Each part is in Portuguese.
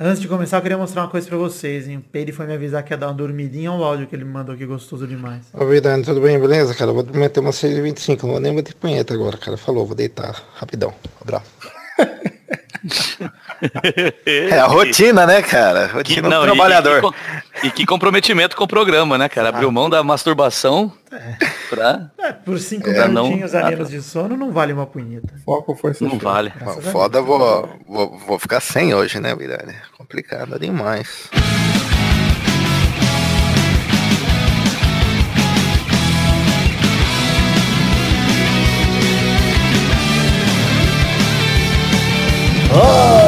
Antes de começar, eu queria mostrar uma coisa pra vocês, hein? O Peide foi me avisar que ia dar uma dormidinha ao áudio que ele me mandou aqui gostoso demais. Ô, Vidani, tudo bem, beleza, cara? Vou meter uma 6h25, não vou nem bater punheta agora, cara. Falou, vou deitar rapidão. Abraço. É a rotina, né, cara? Que, Rotina não, do e- trabalhador. E, que, co- e que comprometimento com o programa, né, cara? Abriu mão da masturbação pra... É, por cinco É, não- minutinhos a menos de sono não vale uma punheta. Foco, força Não vale. Graças a Foda, vou, vou, vou ficar sem hoje, né, Vidani? Complicado demais. Ah,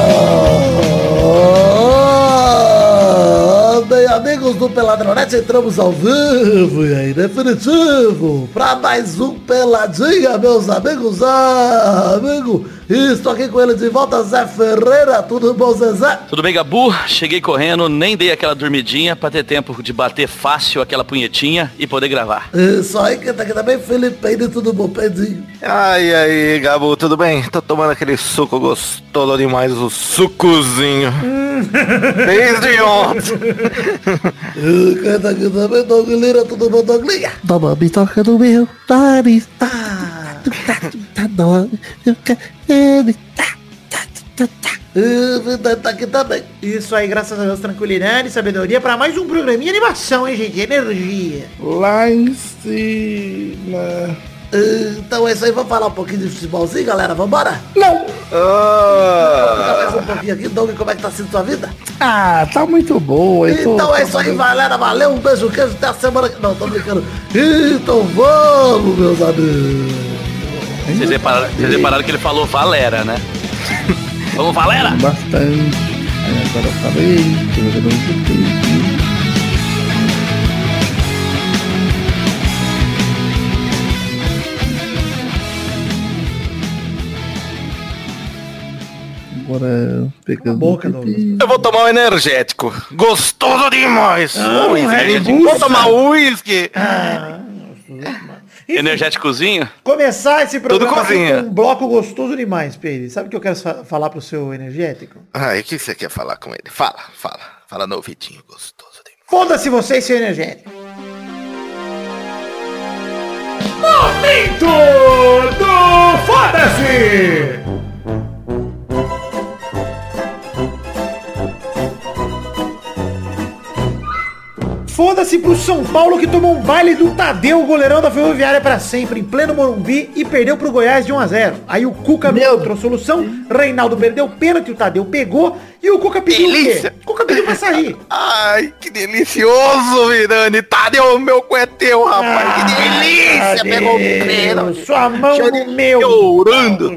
amigos do Peladronete, entramos ao vivo e aí, definitivo, pra mais um Peladinha, meus amigos. Ah, amigo, estou aqui com ele de volta, Zé Ferreira, tudo bom, Zezé? Tudo bem, Gabu? Cheguei correndo, nem dei aquela dormidinha pra ter tempo de bater fácil aquela punhetinha e poder gravar. Isso aí, que tá aqui também, Felipe, tudo bom, Pedrinho? Ai, aí, Gabu, tudo bem? Tô tomando aquele suco gostoso demais, o sucozinho. Desde ontem. Tá tudo bom, Doug Lira? Toma bitoca no meu nariz. Ah, tá dó, eu quero tá, tá, tá, tá. Tá. Isso aí, graças a Deus, tranquilidade e sabedoria pra mais um programinha de animação, hein, gente? Energia. Lá em cima. Então é isso aí, vamos falar um pouquinho de futebolzinho, galera, vambora? Não! Mais um pouquinho aqui, Doug, como é que tá sendo sua vida? Ah, tá muito boa. eu tô- Então é isso aí, galera, valeu, um beijo, queijo, até a semana que... Não, tô brincando. Então vamos, meus amigos. Vocês repararam, vocês repararam que ele falou Valera, né? Vamos, Valera! Bastante. Agora eu falei. Pegando. boca, um. Eu vou tomar um energético. Gostoso demais. Red gente. Bull, Vou tomar uísque. Energéticozinho? Começar esse programa com um bloco gostoso demais, Peide. Sabe o que eu quero fa- falar pro seu energético? Ai, o que você quer falar com ele? Fala, fala. Fala no ouvidinho gostoso demais. Foda-se você e seu energético. Momento do Foda-se! Foda-se pro São Paulo que tomou um baile do Tadeu, goleirão da Ferroviária pra sempre, em pleno Morumbi, e perdeu pro Goiás de 1 a 0 Aí o Cuca não encontrou solução, Reinaldo perdeu o pênalti, o Tadeu pegou, e o Cuca pediu o quê? Delícia. O Cuca pediu pra sair. Ai, que delicioso, Virani. Tadeu, meu cu é teu, rapaz. que delícia. Pegou o pênalti. Sua mão no meu. Chorando.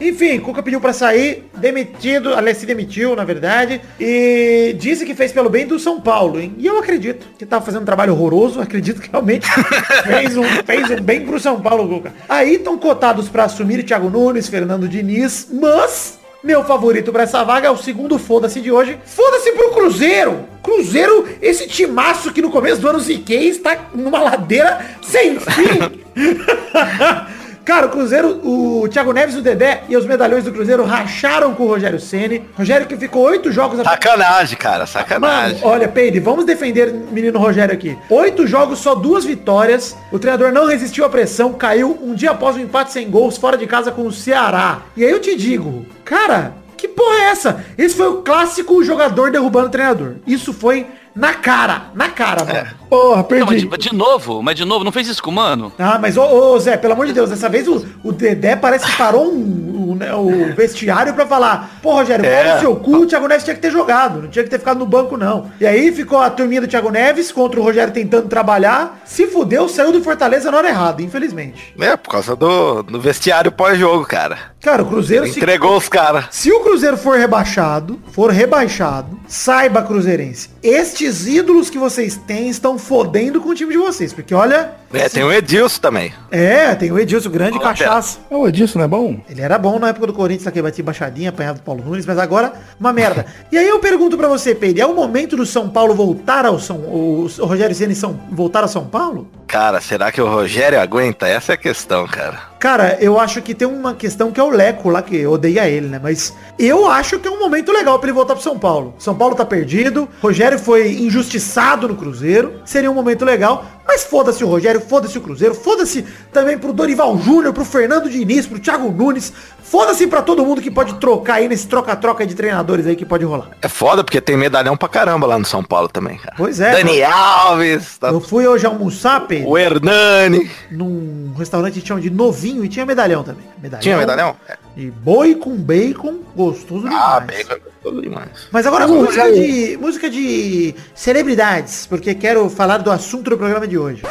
Enfim, Cuca pediu pra sair, demitido, aliás, se demitiu, na verdade, e disse que fez pelo bem do São Paulo, hein? E eu acredito que tava fazendo um trabalho horroroso, acredito que realmente fez, um, fez um bem pro São Paulo, Cuca. Aí estão cotados pra assumir Thiago Nunes, Fernando Diniz, mas meu favorito pra essa vaga é o segundo foda-se de hoje. Foda-se pro Cruzeiro. Cruzeiro, esse timaço que no começo do ano ziquei está numa ladeira sem fim. Cara, o Cruzeiro, o Thiago Neves, o Dedé e os medalhões do Cruzeiro racharam com o Rogério Ceni. Rogério que ficou oito jogos... a- Sacanagem, cara, Mano, sacanagem. olha, Peide, vamos defender o menino Rogério aqui. Oito jogos, só duas vitórias. O treinador não resistiu à pressão, caiu um dia após um empate sem gols fora de casa com o Ceará. E aí eu te digo, cara, que porra é essa? Esse foi o clássico jogador derrubando o treinador. Isso foi na cara, na cara, mano. Porra, Não, perdi. mas de, de novo, mas de novo, não fez isso com o mano? Ah, mas ô, ô, Zé, pelo amor de Deus, dessa vez o, o Dedé parece que parou um- o, né, o vestiário pra falar, pô, Rogério, É. no seu cu, o Thiago Neves tinha que ter jogado, não tinha que ter ficado no banco, não. E aí ficou a turminha do Thiago Neves contra o Rogério tentando trabalhar, se fudeu, saiu do Fortaleza na hora errada, infelizmente. É, por causa do, do vestiário pós-jogo, cara. Cara, o Cruzeiro se... Entregou os caras. Se o Cruzeiro for rebaixado, for rebaixado, saiba, Cruzeirense, estes ídolos que vocês têm estão fodendo com o time de vocês, porque olha... É, tem o Edilson também. É, tem o Edilson, grande Fala, cachaça. Ô, Edilson não é bom? Ele era bom na época do Corinthians, que batia baixadinha, apanhava do Paulo Nunes, mas agora, uma merda. e aí eu pergunto pra você, Pedro, é o momento do São Paulo voltar ao São... O, o Rogério Ceni São, voltar ao São Paulo? cara, será que o Rogério aguenta? Essa é a questão, cara. Cara, eu acho que tem uma questão que é o Leco lá, que odeia ele, né? Mas eu acho que é um momento legal pra ele voltar pro São Paulo. São Paulo tá perdido, Rogério foi injustiçado no Cruzeiro, seria um momento legal. Mas foda-se o Rogério, foda-se o Cruzeiro, foda-se também pro Dorival Júnior, pro Fernando Diniz, pro Thiago Nunes, foda-se pra todo mundo que pode trocar aí nesse troca-troca de treinadores aí que pode rolar. É foda porque tem medalhão pra caramba lá no São Paulo também, cara. Pois é. Dani Alves, tá... Eu fui hoje almoçar, Pedro, o Hernani. num restaurante que chama de Novinho e tinha medalhão também. Medalhão Tinha medalhão? É. E boi com bacon, gostoso demais. Ah, bacon é gostoso demais. Mas agora Vamos música de, música de celebridades, porque quero falar do assunto do programa de hoje.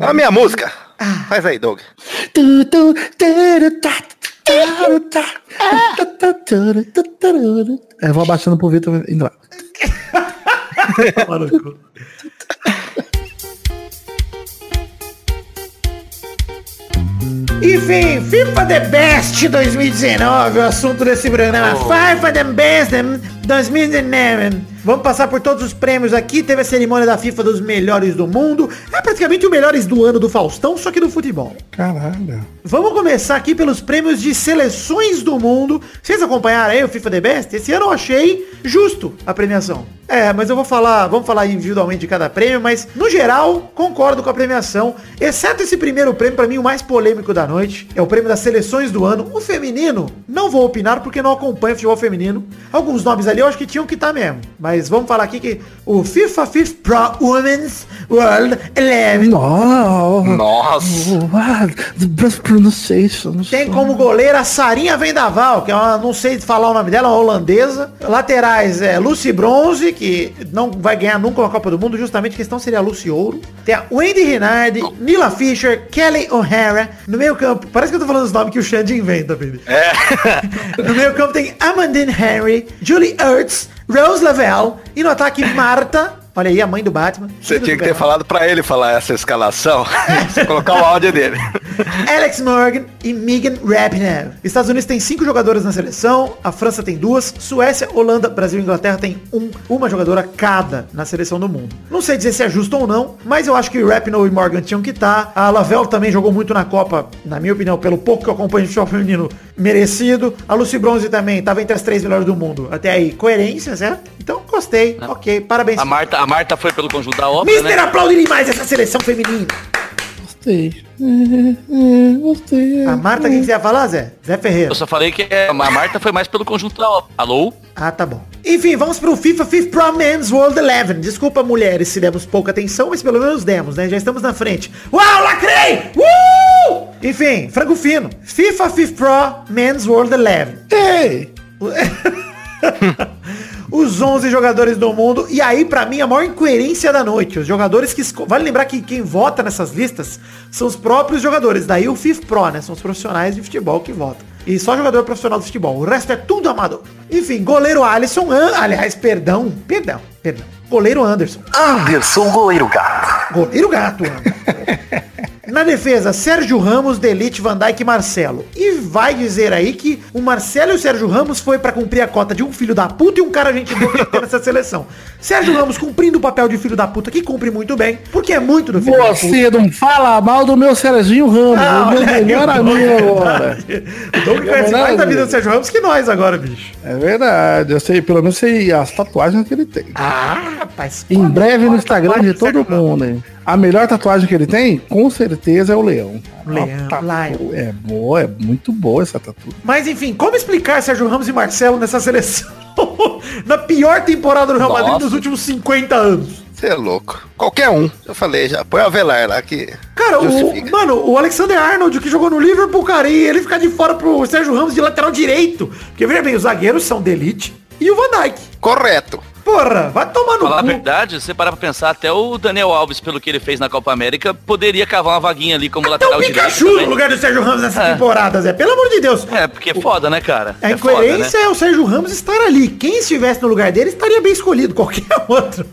A minha música. Faz aí, Doug. É, vou abaixando pro Vitor indo lá. Enfim, FIFA The Best 2019, o assunto desse programa. FIFA The Best 2019. Vamos passar por todos os prêmios aqui. Teve a cerimônia da FIFA dos melhores do mundo. É praticamente o melhores do ano do Faustão, só que do futebol. Caralho. Vamos começar aqui pelos prêmios de seleções do mundo. Vocês acompanharam aí o FIFA The Best? Esse ano eu achei justo a premiação. É, mas eu vou falar, vamos falar individualmente de cada prêmio, mas no geral concordo com a premiação, exceto esse primeiro prêmio, pra mim o mais polêmico da noite, é o prêmio das seleções do ano. O feminino, não vou opinar porque não acompanho futebol feminino. Alguns nomes ali eu acho que tinham que estar mesmo, mas vamos falar aqui que o FIFA FIFA Pro Women's World 11 Nossa. Nossa. Wow, the best pronunciation. Tem como goleira Sarinha Vendaval, que é uma, não sei falar o nome dela, uma holandesa. Laterais é Lucy Bronze, que não vai ganhar nunca uma Copa do Mundo, justamente a questão seria a Lucy Ouro. Tem a Wendy Renard, Nila Fisher, Kelly O'Hara. No meio campo, parece que eu tô falando os nomes que o Xande inventa, Pedro. É. No meio campo tem Amandine Henry, Julie Ertz, Rose Lavelle. E no ataque, Marta. Olha aí, a mãe do Batman. Você tinha que ter Batman. falado pra ele falar essa escalação. Você colocar o áudio dele. Alex Morgan e Megan Rapinoe. Estados Unidos tem cinco jogadoras na seleção, a França tem duas, Suécia, Holanda, Brasil e Inglaterra tem um, uma jogadora cada na seleção do mundo. Não sei dizer se é justo ou não, mas eu acho que Rapinoe e Morgan tinham que estar. A Lavelle também jogou muito na Copa, na minha opinião, pelo pouco que eu acompanho de futebol feminino, merecido. A Lucy Bronze também estava entre as três melhores do mundo. Até aí, coerência, certo? Então, gostei. Ok, parabéns. A Marta, a Marta foi pelo conjunto da obra, Mister né? aplaude demais essa seleção feminina. Gostei. É, é, gostei. A Marta, o que você ia falar, Zé? Zé Ferreira. Eu só falei que é- a Marta foi mais pelo conjunto da obra. Alô? Ah, tá bom. Enfim, vamos pro FIFA FIFA Pro Men's World 11. Desculpa, mulheres, se demos pouca atenção, mas pelo menos demos, né? Já estamos na frente. Uau, lacrei! Uh! Enfim, frango fino. FIFA FIFA Pro Men's World 11. Ei! Os 11 jogadores do mundo. E aí, pra mim, a maior incoerência da noite. Os jogadores que... Vale lembrar que quem vota nessas listas são os próprios jogadores. Daí o FIFA Pro, né? São os profissionais de futebol que votam. E só jogador profissional de futebol. O resto é tudo amador. Enfim, goleiro Alisson. Aliás, perdão. Perdão. Perdão. Goleiro Anderson. Anderson Goleiro Gato. Goleiro gato, Anderson. Na defesa, Sérgio Ramos, Delite, Van Dijk e Marcelo. E vai dizer aí que o Marcelo e o Sérgio Ramos foi pra cumprir a cota de um filho da puta e um cara gente boa que tem nessa seleção. Sérgio Ramos cumprindo o papel de filho da puta, que cumpre muito bem, porque é muito do filho da puta. Você não fala mal do meu Serginho Ramos, Ah, o meu aí, melhor amigo agora. O Doug conhece mais da vida do Sérgio Ramos que nós agora, bicho. É verdade, eu sei, pelo menos sei as tatuagens que ele tem. Ah, rapaz. Em breve no Instagram de todo Sérgio mundo, hein? A melhor tatuagem que ele tem, com certeza, é o leão. Leão, tatu- lion. É boa, é muito boa essa tatu. Mas enfim, como explicar Sérgio Ramos e Marcelo nessa seleção? Na pior temporada do Real Madrid Nossa. nos últimos 50 anos. Você é louco. Qualquer um. Eu falei já. Põe o Avelar lá que. Cara, o, mano, o Alexander Arnold, que jogou no Liverpool, cara, e ele ficar de fora pro Sérgio Ramos de lateral direito. Porque veja bem, os zagueiros são de elite e o Van Dijk. Correto. Porra, vai tomar no Falar a cu. verdade, você parar pra pensar, até o Daniel Alves, pelo que ele fez na Copa América, poderia cavar uma vaguinha ali como Até o lateral direito. Pikachu no também. lugar do Sérgio Ramos nessa É. temporada, Zé. Pelo amor de Deus. É, porque é foda, né, cara? A é foda, né? incoerência é o Sérgio Ramos estar ali. Quem estivesse no lugar dele estaria bem escolhido, qualquer outro.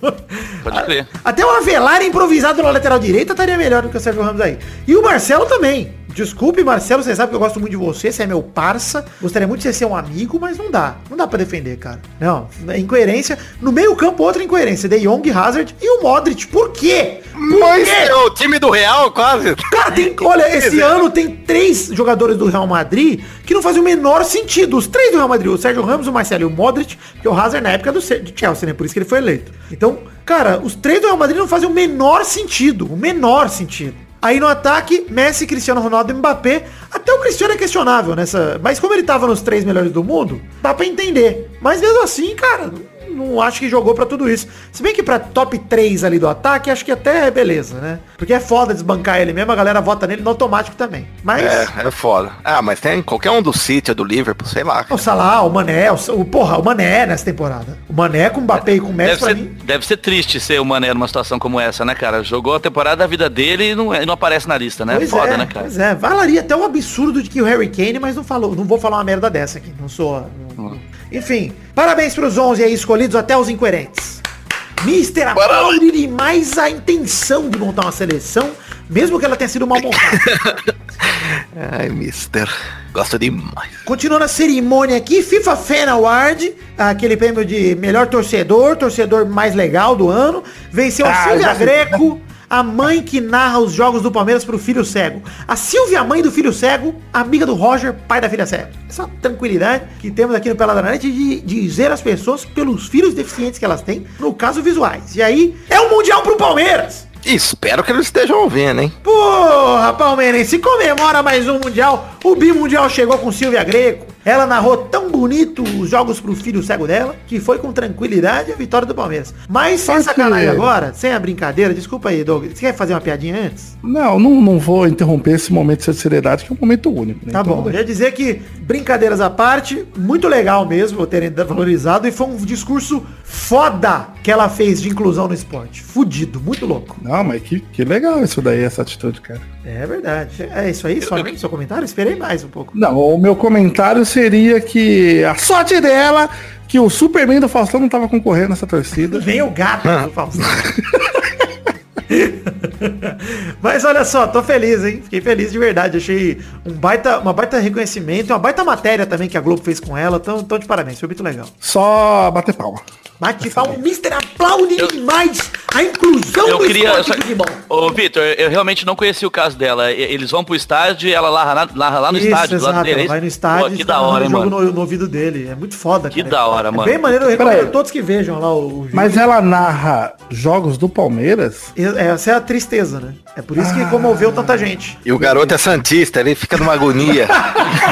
Pode crer. Até o Avelar improvisado na lateral direita estaria melhor do que o Sérgio Ramos aí. E o Marcelo também. Desculpe, Marcelo, você sabe que eu gosto muito de você, você é meu parça. Gostaria muito de você ser um amigo, mas não dá. Não dá pra defender, cara. Não, é incoerência. No meio campo, outra incoerência. De Jong, Hazard e o Modric. Por quê? Por Mas quê? é o time do Real, quase. Cara, tem, olha, esse ano tem três jogadores do Real Madrid que não fazem o menor sentido. Os três do Real Madrid, o Sérgio Ramos, o Marcelo e o Modric, que o Hazard na época do Ce- de Chelsea, né? Por isso que ele foi eleito. Então, cara, os três do Real Madrid não fazem o menor sentido. O menor sentido. Aí no ataque, Messi, Cristiano Ronaldo e Mbappé. Até o Cristiano é questionável nessa. Mas como ele tava nos três melhores do mundo, dá pra entender. Mas mesmo assim, cara, não acho que jogou pra tudo isso. Se bem que pra top 3 ali do ataque, acho que até é beleza, né? Porque é foda desbancar ele mesmo, a galera vota nele no automático também. Mas É, é foda. Ah, mas tem qualquer um do City ou do Liverpool, sei lá. o Salah, o Mané, o, o porra, o Mané nessa temporada. O Mané com o Mbappé e com o Messi Deve pra ser, mim. deve ser triste ser o Mané numa situação como essa, né, cara? Jogou a temporada da vida dele e não, e não aparece na lista, né? Pois Foda, é, né, cara? Pois é, valaria até um absurdo de que o Harry Kane, mas não falou, não vou falar uma merda dessa aqui, não sou. não- Enfim, parabéns pros 11 aí escolhidos até os incoerentes. Mister aplaude demais a intenção de montar uma seleção, mesmo que ela tenha sido mal montada. Ai, mister. Gosto demais. Continuando a cerimônia aqui, FIFA Fan Award, aquele prêmio de melhor torcedor, torcedor mais legal do ano, venceu a Ah, Silvia já vi. Greco, a mãe que narra os jogos do Palmeiras pro filho cego. A Silvia, mãe do filho cego, amiga do Roger, pai da filha cega. Essa tranquilidade que temos aqui no Peladranet de dizer às pessoas pelos filhos deficientes que elas têm, no caso visuais. E aí, é um Mundial pro Palmeiras! Espero que eles estejam ouvindo, hein? Porra, Palmeirense, comemora mais um Mundial. O Bimundial chegou com Silvia Greco. Ela narrou tão bonito os jogos pro filho cego dela, que foi com tranquilidade a vitória do Palmeiras. Mas sem sacanagem agora, sem a brincadeira, desculpa aí, Douglas. Você quer fazer uma piadinha antes? Não, não, não vou interromper esse momento de seriedade, que é um momento único. Né? Tá Então, bom. Eu ia dizer que, brincadeiras à parte, muito legal mesmo terem valorizado e foi um discurso foda que ela fez de inclusão no esporte. Fudido, muito louco. Não, mas que, que legal isso daí, essa atitude, cara. É verdade. É isso aí, só seu comentário? Esperei mais um pouco. Não, o meu comentário seria que a sorte dela que o Superman do Faustão não tava concorrendo nessa torcida. Vem o gato do Faustão. Mas olha só, tô feliz, hein? Fiquei feliz de verdade. Achei um baita, uma baita reconhecimento, uma baita matéria também que a Globo fez com ela. Então, então de parabéns, foi muito legal. Só bater palma. Bate palma, o Mr. aplaude demais a inclusão Eu do queria. esporte só- de futebol. Ô, Vitor, eu realmente não conhecia o caso dela. Eles vão pro estádio e ela narra, na- narra lá no Isso, estádio, do lado exato, dele. ela vai no estádio Pô, e que da hora, mano. jogo no, no ouvido dele. É muito foda, Que cara. da hora, é mano. bem maneiro, eu recomendo todos que vejam lá o, o vídeo. Mas ela narra jogos do Palmeiras? Essa é a tristeza, né? É por isso que comoveu tanta gente. E o garoto é santista, ele fica numa agonia.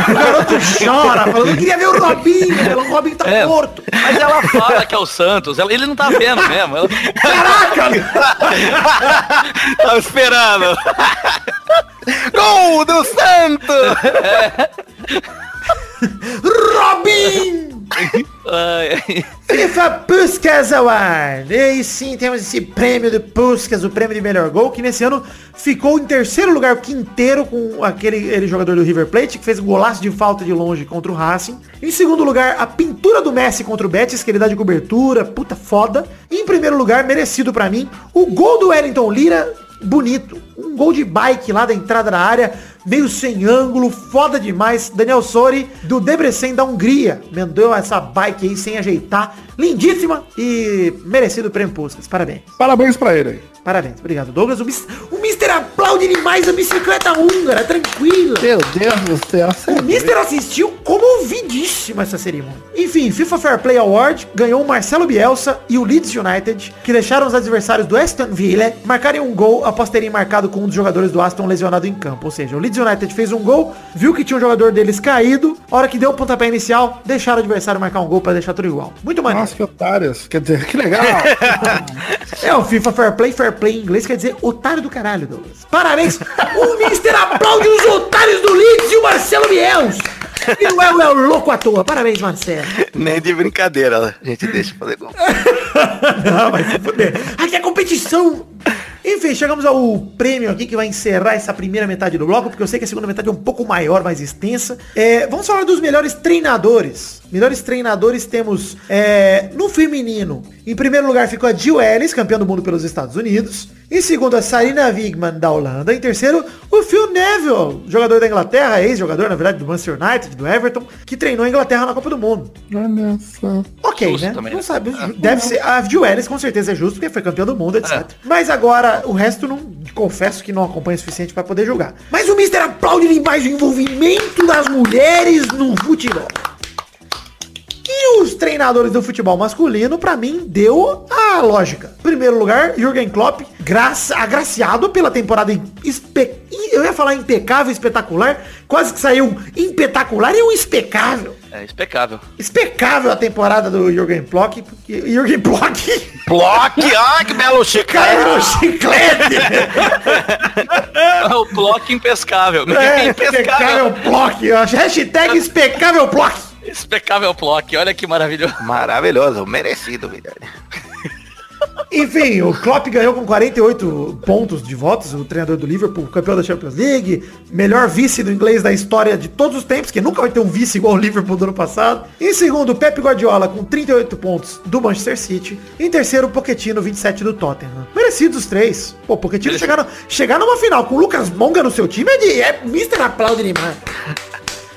O garoto chora, falando, eu queria ver o Robinho, o Robinho tá É. morto. Mas ela fala que é o Santos. ela- ele não tá vendo mesmo. Ela- Tava esperando. Gol do Santos! Robin! FIFA Puskas Award. E sim, temos esse prêmio do Puskas, o prêmio de melhor gol, que nesse ano ficou em terceiro lugar, o quinteiro, com aquele, jogador do River Plate, que fez um golaço de falta de longe contra o Racing. Em segundo lugar, a pintura do Messi contra o Betis, que ele dá de cobertura, puta foda. E em primeiro lugar, merecido pra mim, o gol do Wellington Lira, bonito. Um gol de bike lá da entrada da área, meio sem ângulo, foda demais. Daniel Sori, do Debrecen da Hungria, mandou essa bike aí sem ajeitar. Lindíssima e merecido o prêmio Puskas. Parabéns. Parabéns pra ele aí. Parabéns. Obrigado, Douglas. O, o Mister aplaude demais a bicicleta húngara, tranquila. Meu Deus do céu. O. Mister assistiu comovidíssimo essa cerimônia. Enfim, FIFA Fair Play Award ganhou o Marcelo Bielsa e o Leeds United, que deixaram os adversários do Aston Villa marcarem um gol após terem marcado com um dos jogadores do Aston lesionado em campo. Ou seja, o Leeds United fez um gol, viu que tinha um jogador deles caído, hora que deu o pontapé inicial, deixaram o adversário marcar um gol para deixar tudo igual. Muito maneiro. Nossa, que otários. Quer dizer, que legal. É o FIFA Fair Play, Fair Play em inglês quer dizer otário do caralho, Douglas. Parabéns! o Mister aplaude os otários do Leeds e o Marcelo Bielsa. E não é o louco à toa. Parabéns, Marcelo. Nem de brincadeira, a gente deixa fazer gol. Não, vai se fuder. Aqui é competição. Enfim, chegamos ao prêmio aqui que vai encerrar essa primeira metade do bloco, porque eu sei que a segunda metade é um pouco maior, mais extensa. É, vamos falar dos melhores treinadores. Melhores treinadores temos é, no feminino. Em primeiro lugar ficou a Jill Ellis, campeã do mundo pelos Estados Unidos. Em segundo, a Sarina Wigman, da Holanda. Em terceiro, o Phil Neville, jogador da Inglaterra, ex-jogador, na verdade, do Manchester United, do Everton, que treinou a Inglaterra na Copa do Mundo. Olha só. Ok, Justo né? também, não né? sabe. Deve ser. A Ellis com certeza é justo, porque foi campeão do mundo, etc. Mas agora, o resto não. Confesso que não acompanho o suficiente para poder julgar. Mas o Mr. aplaude ali mais o envolvimento das mulheres no futebol. E os treinadores do futebol masculino, pra mim, deu a lógica. Primeiro lugar, Jürgen Klopp, graça, agraciado pela temporada espe... Eu ia falar impecável, espetacular, quase que saiu um impetacular e um especável. É expecável. Especável a temporada do Jürgen Klopp, porque Jürgen Klopp Block, ai que belo caiu no chiclete. chiclete. É o bloco impescável. É, impescável. impecável Block. Hashtag especável Block. Impecável bloco. Olha que maravilhoso. Maravilhoso, merecido, velho. Enfim, o Klopp ganhou com 48 pontos de votos, o treinador do Liverpool, campeão da Champions League, melhor vice do inglês da história de todos os tempos, que nunca vai ter um vice igual o Liverpool do ano passado. Em segundo, Pep Guardiola com 38 pontos do Manchester City. Em terceiro, Pochettino, 27 do Tottenham. Merecidos os três. Pô, Pochettino chegar, no- chegar numa final com o Lucas Monga no seu time é de... É Mr. Aplaude demais.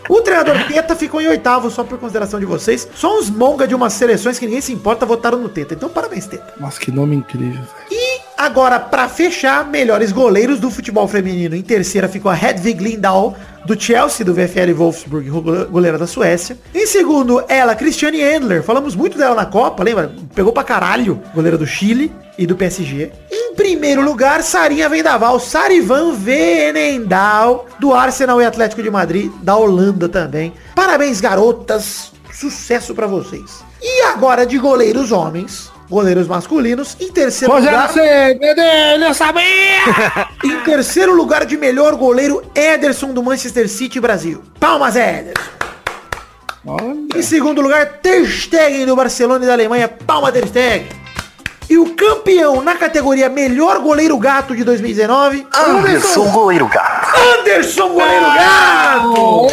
O treinador Teta ficou em oitavo, só por consideração de vocês. Só uns monga de umas seleções que ninguém se importa votaram no Teta. Então parabéns, Teta. Nossa, que nome incrível, velho. E agora, pra fechar, melhores goleiros do futebol feminino. Em terceira ficou a Hedvig Lindahl, do Chelsea, do VfL Wolfsburg, go- goleira da Suécia. Em segundo, ela, Christiane Endler. Falamos muito dela na Copa, lembra? Pegou pra caralho, goleira do Chile e do PSG. Em primeiro lugar, Sarinha Vendaval, Sarivan Venendal, do Arsenal e Atlético de Madrid, da Holanda também. Parabéns, garotas. Sucesso pra vocês. E agora de goleiros homens, goleiros masculinos, em terceiro lugar... eu sabia! Em terceiro lugar de melhor goleiro, Ederson do Manchester City Brasil. Palmas, Ederson. Olha. Em segundo lugar, Ter Stegen do Barcelona e da Alemanha. Palma Ter Stegen. E o campeão na categoria melhor goleiro gato de 2019, Anderson Goleiro Gato. Anderson Goleiro Gato.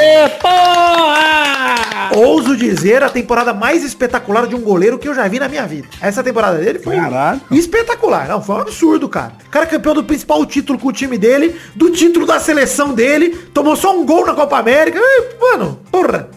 Ouso dizer a temporada mais espetacular de um goleiro que eu já vi na minha vida. Essa temporada dele foi Caralho. espetacular. Não, foi um absurdo, cara. O cara é campeão do principal título com o time dele, do título da seleção dele, tomou só um gol na Copa América. Mano, porra.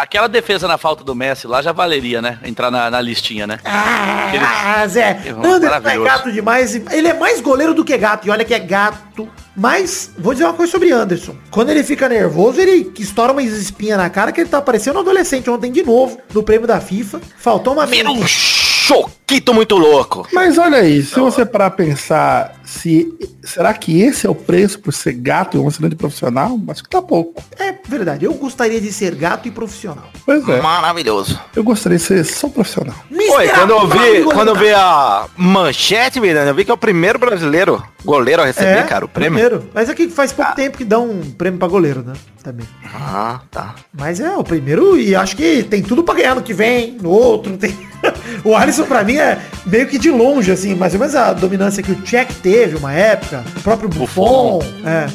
Aquela defesa na falta do Messi lá já valeria, né? Entrar na, na listinha, né? Ah, Zé, Errou, Anderson é gato demais. Ele é mais goleiro do que gato. E olha que é gato. Mas, vou dizer uma coisa sobre Anderson. Quando ele fica nervoso, ele estoura umas espinhas na cara que ele tá parecendo um adolescente ontem de novo, no prêmio da FIFA. Faltou uma um mente. Choquito muito louco. Mas olha aí, se você parar pensar, se será que esse é o preço por ser gato e um excelente profissional? Acho que tá pouco. É verdade, eu gostaria de ser gato e profissional. Pois é, Maravilhoso. eu gostaria de ser só profissional. Oi, quando eu vi, quando eu vi a manchete, Miranda, eu vi que é o primeiro brasileiro goleiro a receber, cara, o prêmio. primeiro. Mas aqui faz pouco tempo que dá um prêmio pra goleiro, né? Também. Ah, tá. Mas é o primeiro e acho que tem tudo pra ganhar no que vem, no outro. Tem... o Alisson pra mim é meio que de longe, assim, mais ou menos a dominância que o Tchek teve uma época, o próprio Buffon. É.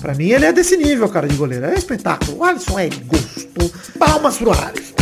Pra mim ele é desse nível, cara, de goleiro. É espetáculo. O Alisson é gosto. Palmas pro Alisson.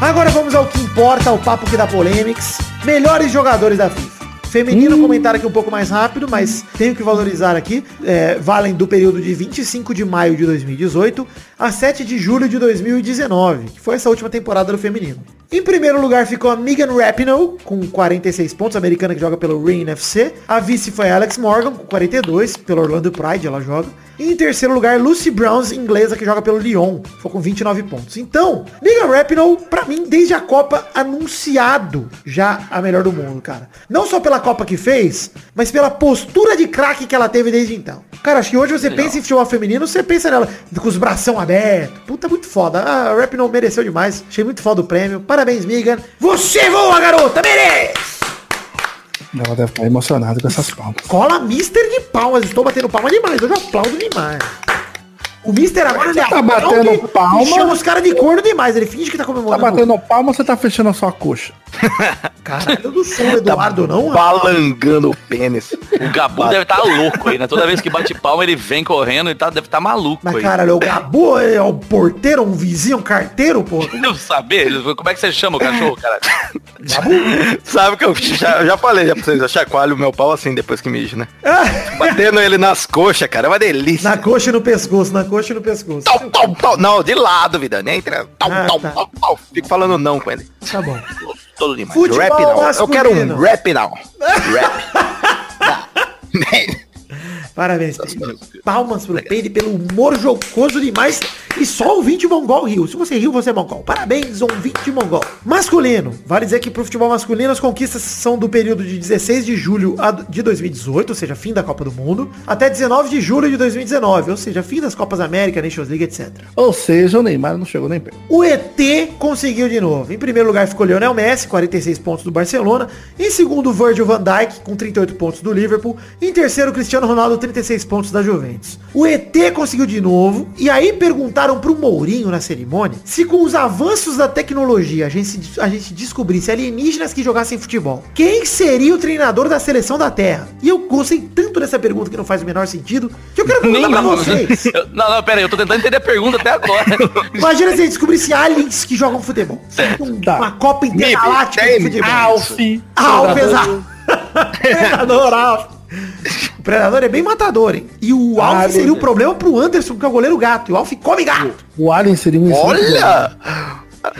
Agora vamos ao que importa, ao papo que dá polêmicas. Melhores jogadores da FIFA. Feminino, comentário aqui um pouco mais rápido, mas tenho que valorizar aqui. É, valem do período de 25 de maio de 2018 a 7 de julho de 2019, que foi essa última temporada do feminino. Em primeiro lugar ficou a Megan Rapinoe, com 46 pontos, americana que joga pelo Reign FC. A vice foi a Alex Morgan, com 42, pelo Orlando Pride, ela joga. E em terceiro lugar, Lucy Browns, inglesa, que joga pelo Lyon. Foi com 29 pontos. Então, Megan Rapinoe, pra mim, desde a Copa, anunciado já a melhor do mundo, cara. Não só pela Copa que fez, mas pela postura de craque que ela teve desde então. Cara, acho que hoje você pensa em futebol feminino, você pensa nela com os bração abertos. Puta, muito foda. A Rapinoe mereceu demais. Achei muito foda o prêmio. Parabéns, Megan. Você voa, garota! Merece! Ela deve estar emocionada com essas palmas. Cola Mister de palmas. Estou batendo palma demais. Hoje eu aplaudo demais. O Mister agora ele tá batendo e palma? chama os caras de corno demais. Ele finge que tá Tá comemorando. batendo palma ou você tá fechando a sua coxa? Caralho, eu não sou o Eduardo, não. rapaz. Balangando o pênis. O Gabu deve estar louco aí, né? Toda vez que bate palma, ele vem correndo e tá, deve estar maluco Mas, aí. caralho, o Gabu é o porteiro, um vizinho, um carteiro, pô. Eu saber, como é que você chama o cachorro, cara? Sabe que eu já, já falei já pra vocês, eu chacoalho o meu pau assim depois que mijo, né? Batendo ele nas coxas, cara, é uma delícia. Na coxa e no pescoço, na coxa e no pescoço. Tal, tal, tal. Não, de lado, vida. Nem entra. Tal, Ah, tal, tá. tal, tal. Fico falando não com ele. Tá bom. Todo demais. Futebol rap não. Eu masculino. quero um rap não. Rap. Não. Parabéns. Palmas pro Peide pelo humor jocoso demais. E só ouvinte mongol riu. Se você riu, você é mongol. Parabéns, ouvinte mongol. Masculino. Vale dizer que pro futebol masculino as conquistas são do período de 16 de julho de 2018, ou seja, fim da Copa do Mundo, até 19 de julho de 2019, ou seja, fim das Copas América, Nations League, etc. Ou seja, o Neymar não chegou nem perto. O ET conseguiu de novo. Em primeiro lugar ficou Lionel Messi, 46 pontos do Barcelona. Em segundo, Virgil van Dijk, com 38 pontos do Liverpool. Em terceiro, Cristiano Ronaldo, 36 pontos da Juventus. O ET conseguiu de novo. E aí perguntaram pro Mourinho na cerimônia se com os avanços da tecnologia a gente, a gente descobrisse alienígenas que jogassem futebol, quem seria o treinador da seleção da Terra? E eu gostei tanto dessa pergunta que não faz o menor sentido, que eu quero perguntar pra vocês. Eu- Não, não, pera aí, eu tô tentando entender a pergunta até agora. Imagina se a gente descobrisse aliens que jogam futebol. Um- Tá. Uma Copa Intergaláctica de futebol. Alf. Alf, exato. Alf. O Predador é bem matador, hein? E o Alf Ah, seria o problema pro Anderson, que é o goleiro gato. E o Alf come gato. O Alien seria um Olha!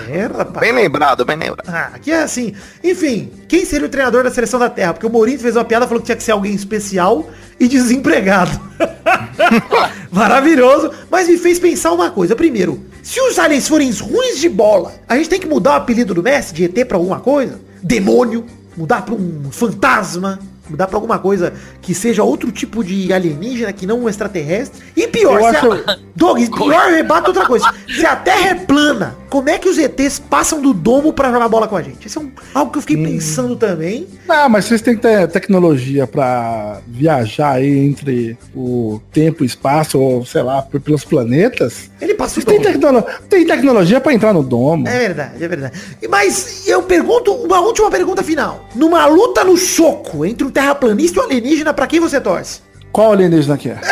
É, rapaz. Bem lembrado, bem lembrado. Ah, aqui é assim. Enfim, quem seria o treinador da seleção da Terra? Porque o Mourinho fez uma piada, falou que tinha que ser alguém especial e desempregado. Maravilhoso. Mas me fez pensar uma coisa. Primeiro, se os aliens forem ruins de bola, a gente tem que mudar o apelido do Messi de ET pra alguma coisa? Demônio, mudar pra um fantasma, mudar pra alguma coisa que seja outro tipo de alienígena que não um extraterrestre. E pior, Eu se acho- a... Doug, pior rebata outra coisa. Se a Terra é plana, como é que os ETs passam do domo pra jogar bola com a gente? Isso é um- algo que eu fiquei pensando também. Ah, mas vocês têm que ter tecnologia pra viajar aí entre o tempo e espaço, ou sei lá, pelos planetas. Ele passa o domo. tecnolo tem tecnologia pra entrar no domo. É verdade, é verdade. Mas eu pergunto, uma última pergunta final. Numa luta no soco entre um terraplanista um alienígena, pra quem você torce? Qual alienígena que é?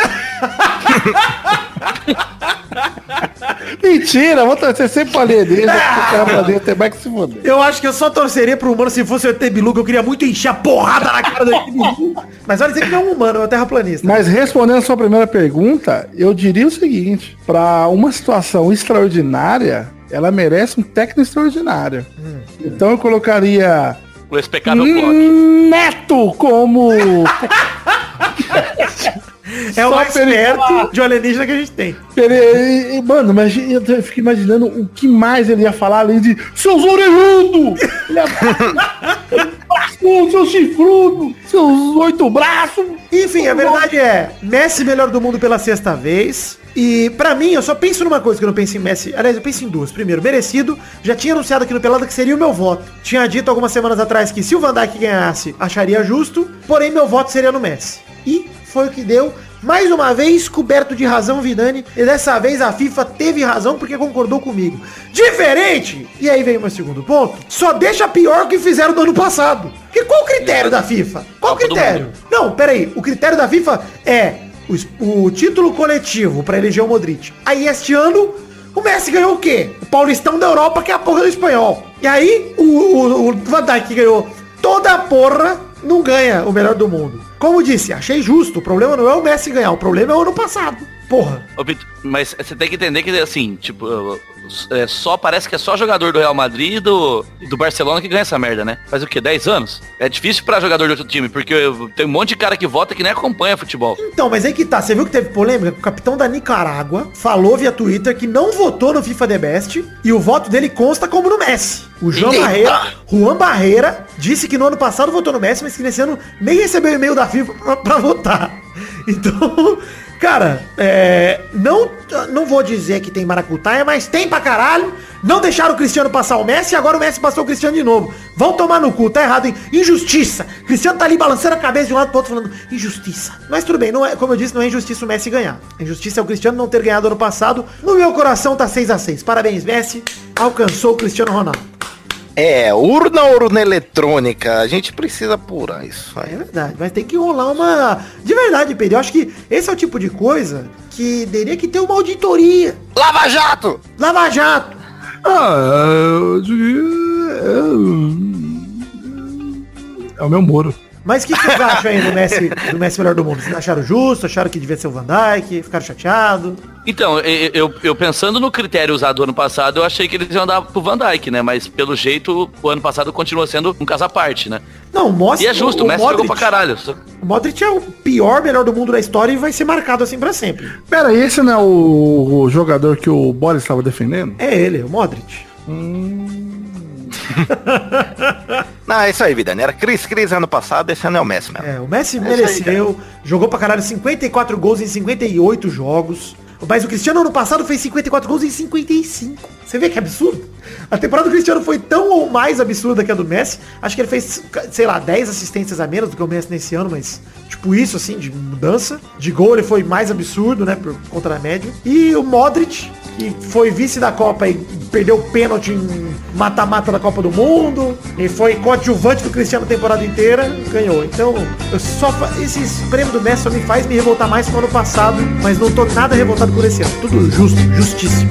Mentira, vou torcer sempre pro alienígena, porque o pra tem mais que se foder. Eu acho que eu só torceria pro humano se fosse o ET Bilu, que eu queria muito encher a porrada na cara do ET Bilu. Mas olha dizer que não é um humano, é um terraplanista. Mas respondendo a sua primeira pergunta, eu diria o seguinte, pra uma situação extraordinária, ela merece um técnico extraordinário. Então eu colocaria O expecável plot. Hum, Neto como é o só mais perto falar. de um alienígena que a gente tem. Ele- mano, mas eu fico imaginando o que mais ele ia falar além de seus orelhudos! Ele ia "Seu- seu chifrudo! Seus oito braços! Enfim, a verdade é, Messi melhor do mundo pela sexta vez. E pra mim, eu só penso numa coisa que eu não penso em Messi. Aliás, eu penso em duas. Primeiro, merecido. Já tinha anunciado aqui no Pelada que seria o meu voto. Tinha dito algumas semanas atrás que se o Van Dijk ganhasse, acharia justo. Porém, meu voto seria no Messi. E foi o que deu. Mais uma vez, coberto de razão, Vidani. E dessa vez a FIFA teve razão porque concordou comigo. Diferente! E aí vem o meu segundo ponto. Só deixa pior que fizeram no ano passado. Porque qual o critério da FIFA? Qual o do critério? Não, peraí. O critério da FIFA é o, o título coletivo pra eleger o Modric. Aí este ano, o Messi ganhou o quê? O Paulistão da Europa, que é a porra do espanhol. E aí, o, o, o Van Dijk ganhou toda a porra, não ganha o melhor do mundo. Como disse, achei justo. O problema não é o Messi ganhar, o problema é o ano passado. Porra. Ô, Mas você tem que entender que, assim, tipo, é, só parece que é só jogador do Real Madrid e do, do Barcelona que ganha essa merda, né? Faz o quê? 10 anos? É difícil pra jogador de outro time, porque eu- tem um monte de cara que vota que nem acompanha futebol. Então, mas aí que tá. Você viu que teve polêmica? O capitão da Nicarágua falou via Twitter que não votou no FIFA The Best e o voto dele consta como no Messi. O João Eita. Barreira, Juan Barreira, disse que no ano passado votou no Messi, mas que nesse ano nem recebeu e-mail da FIFA pra votar. Então, cara, é, não, não vou dizer que tem maracutaia, mas tem pra caralho. Não deixaram o Cristiano passar o Messi e agora o Messi passou o Cristiano de novo. Vão tomar no cu, tá errado, hein? Injustiça. Cristiano tá ali balançando a cabeça de um lado pro outro falando injustiça. Mas tudo bem, não é, como eu disse, não é injustiça o Messi ganhar. Injustiça é o Cristiano não ter ganhado ano passado. No meu coração tá 6 a 6 Parabéns, Messi. Alcançou o Cristiano Ronaldo. É, urna ou urna eletrônica? A gente precisa apurar isso. É verdade, mas tem que rolar uma. De verdade, Pedro, eu acho que esse é o tipo de coisa que teria que ter uma auditoria. Lava Jato! Lava Jato! Ah, eu diria. É, é o meu Moro. Mas o que vocês acham aí do Messi, do Messi melhor do mundo? Vocês acharam justo? Acharam que devia ser o Van Dijk? Ficaram chateados? Então, eu, eu, eu pensando no critério usado ano passado, eu achei que eles iam dar pro Van Dijk, né? Mas pelo jeito, o ano passado continua sendo um caso à parte, né? Não, mostra. E é justo, o, Messi jogou pra caralho. O Modric é o pior melhor do mundo da história e vai ser marcado assim pra sempre. Pera, esse não é o, o jogador que o Boris estava defendendo? É ele, o Modric. Não, é isso aí, vida. Era Cris Cris ano passado, esse ano é o Messi mesmo. É, o Messi mereceu, jogou pra caralho 54 gols em 58 jogos. Mas o Cristiano ano passado fez 54 gols em 55. Você vê que absurdo? A temporada do Cristiano foi tão ou mais absurda que a do Messi. Acho que ele fez, sei lá, 10 assistências a menos do que o Messi nesse ano, mas tipo isso assim, de mudança. De gol ele foi mais absurdo, né, por conta da média. E o Modric, que foi vice da Copa e perdeu o pênalti em mata-mata da Copa do Mundo. E foi coadjuvante do Cristiano a temporada inteira, ganhou. Então, eu só esse prêmio do Messi só me faz me revoltar mais com o ano passado, mas não tô nada revoltado por esse ano. Tudo justo, justíssimo.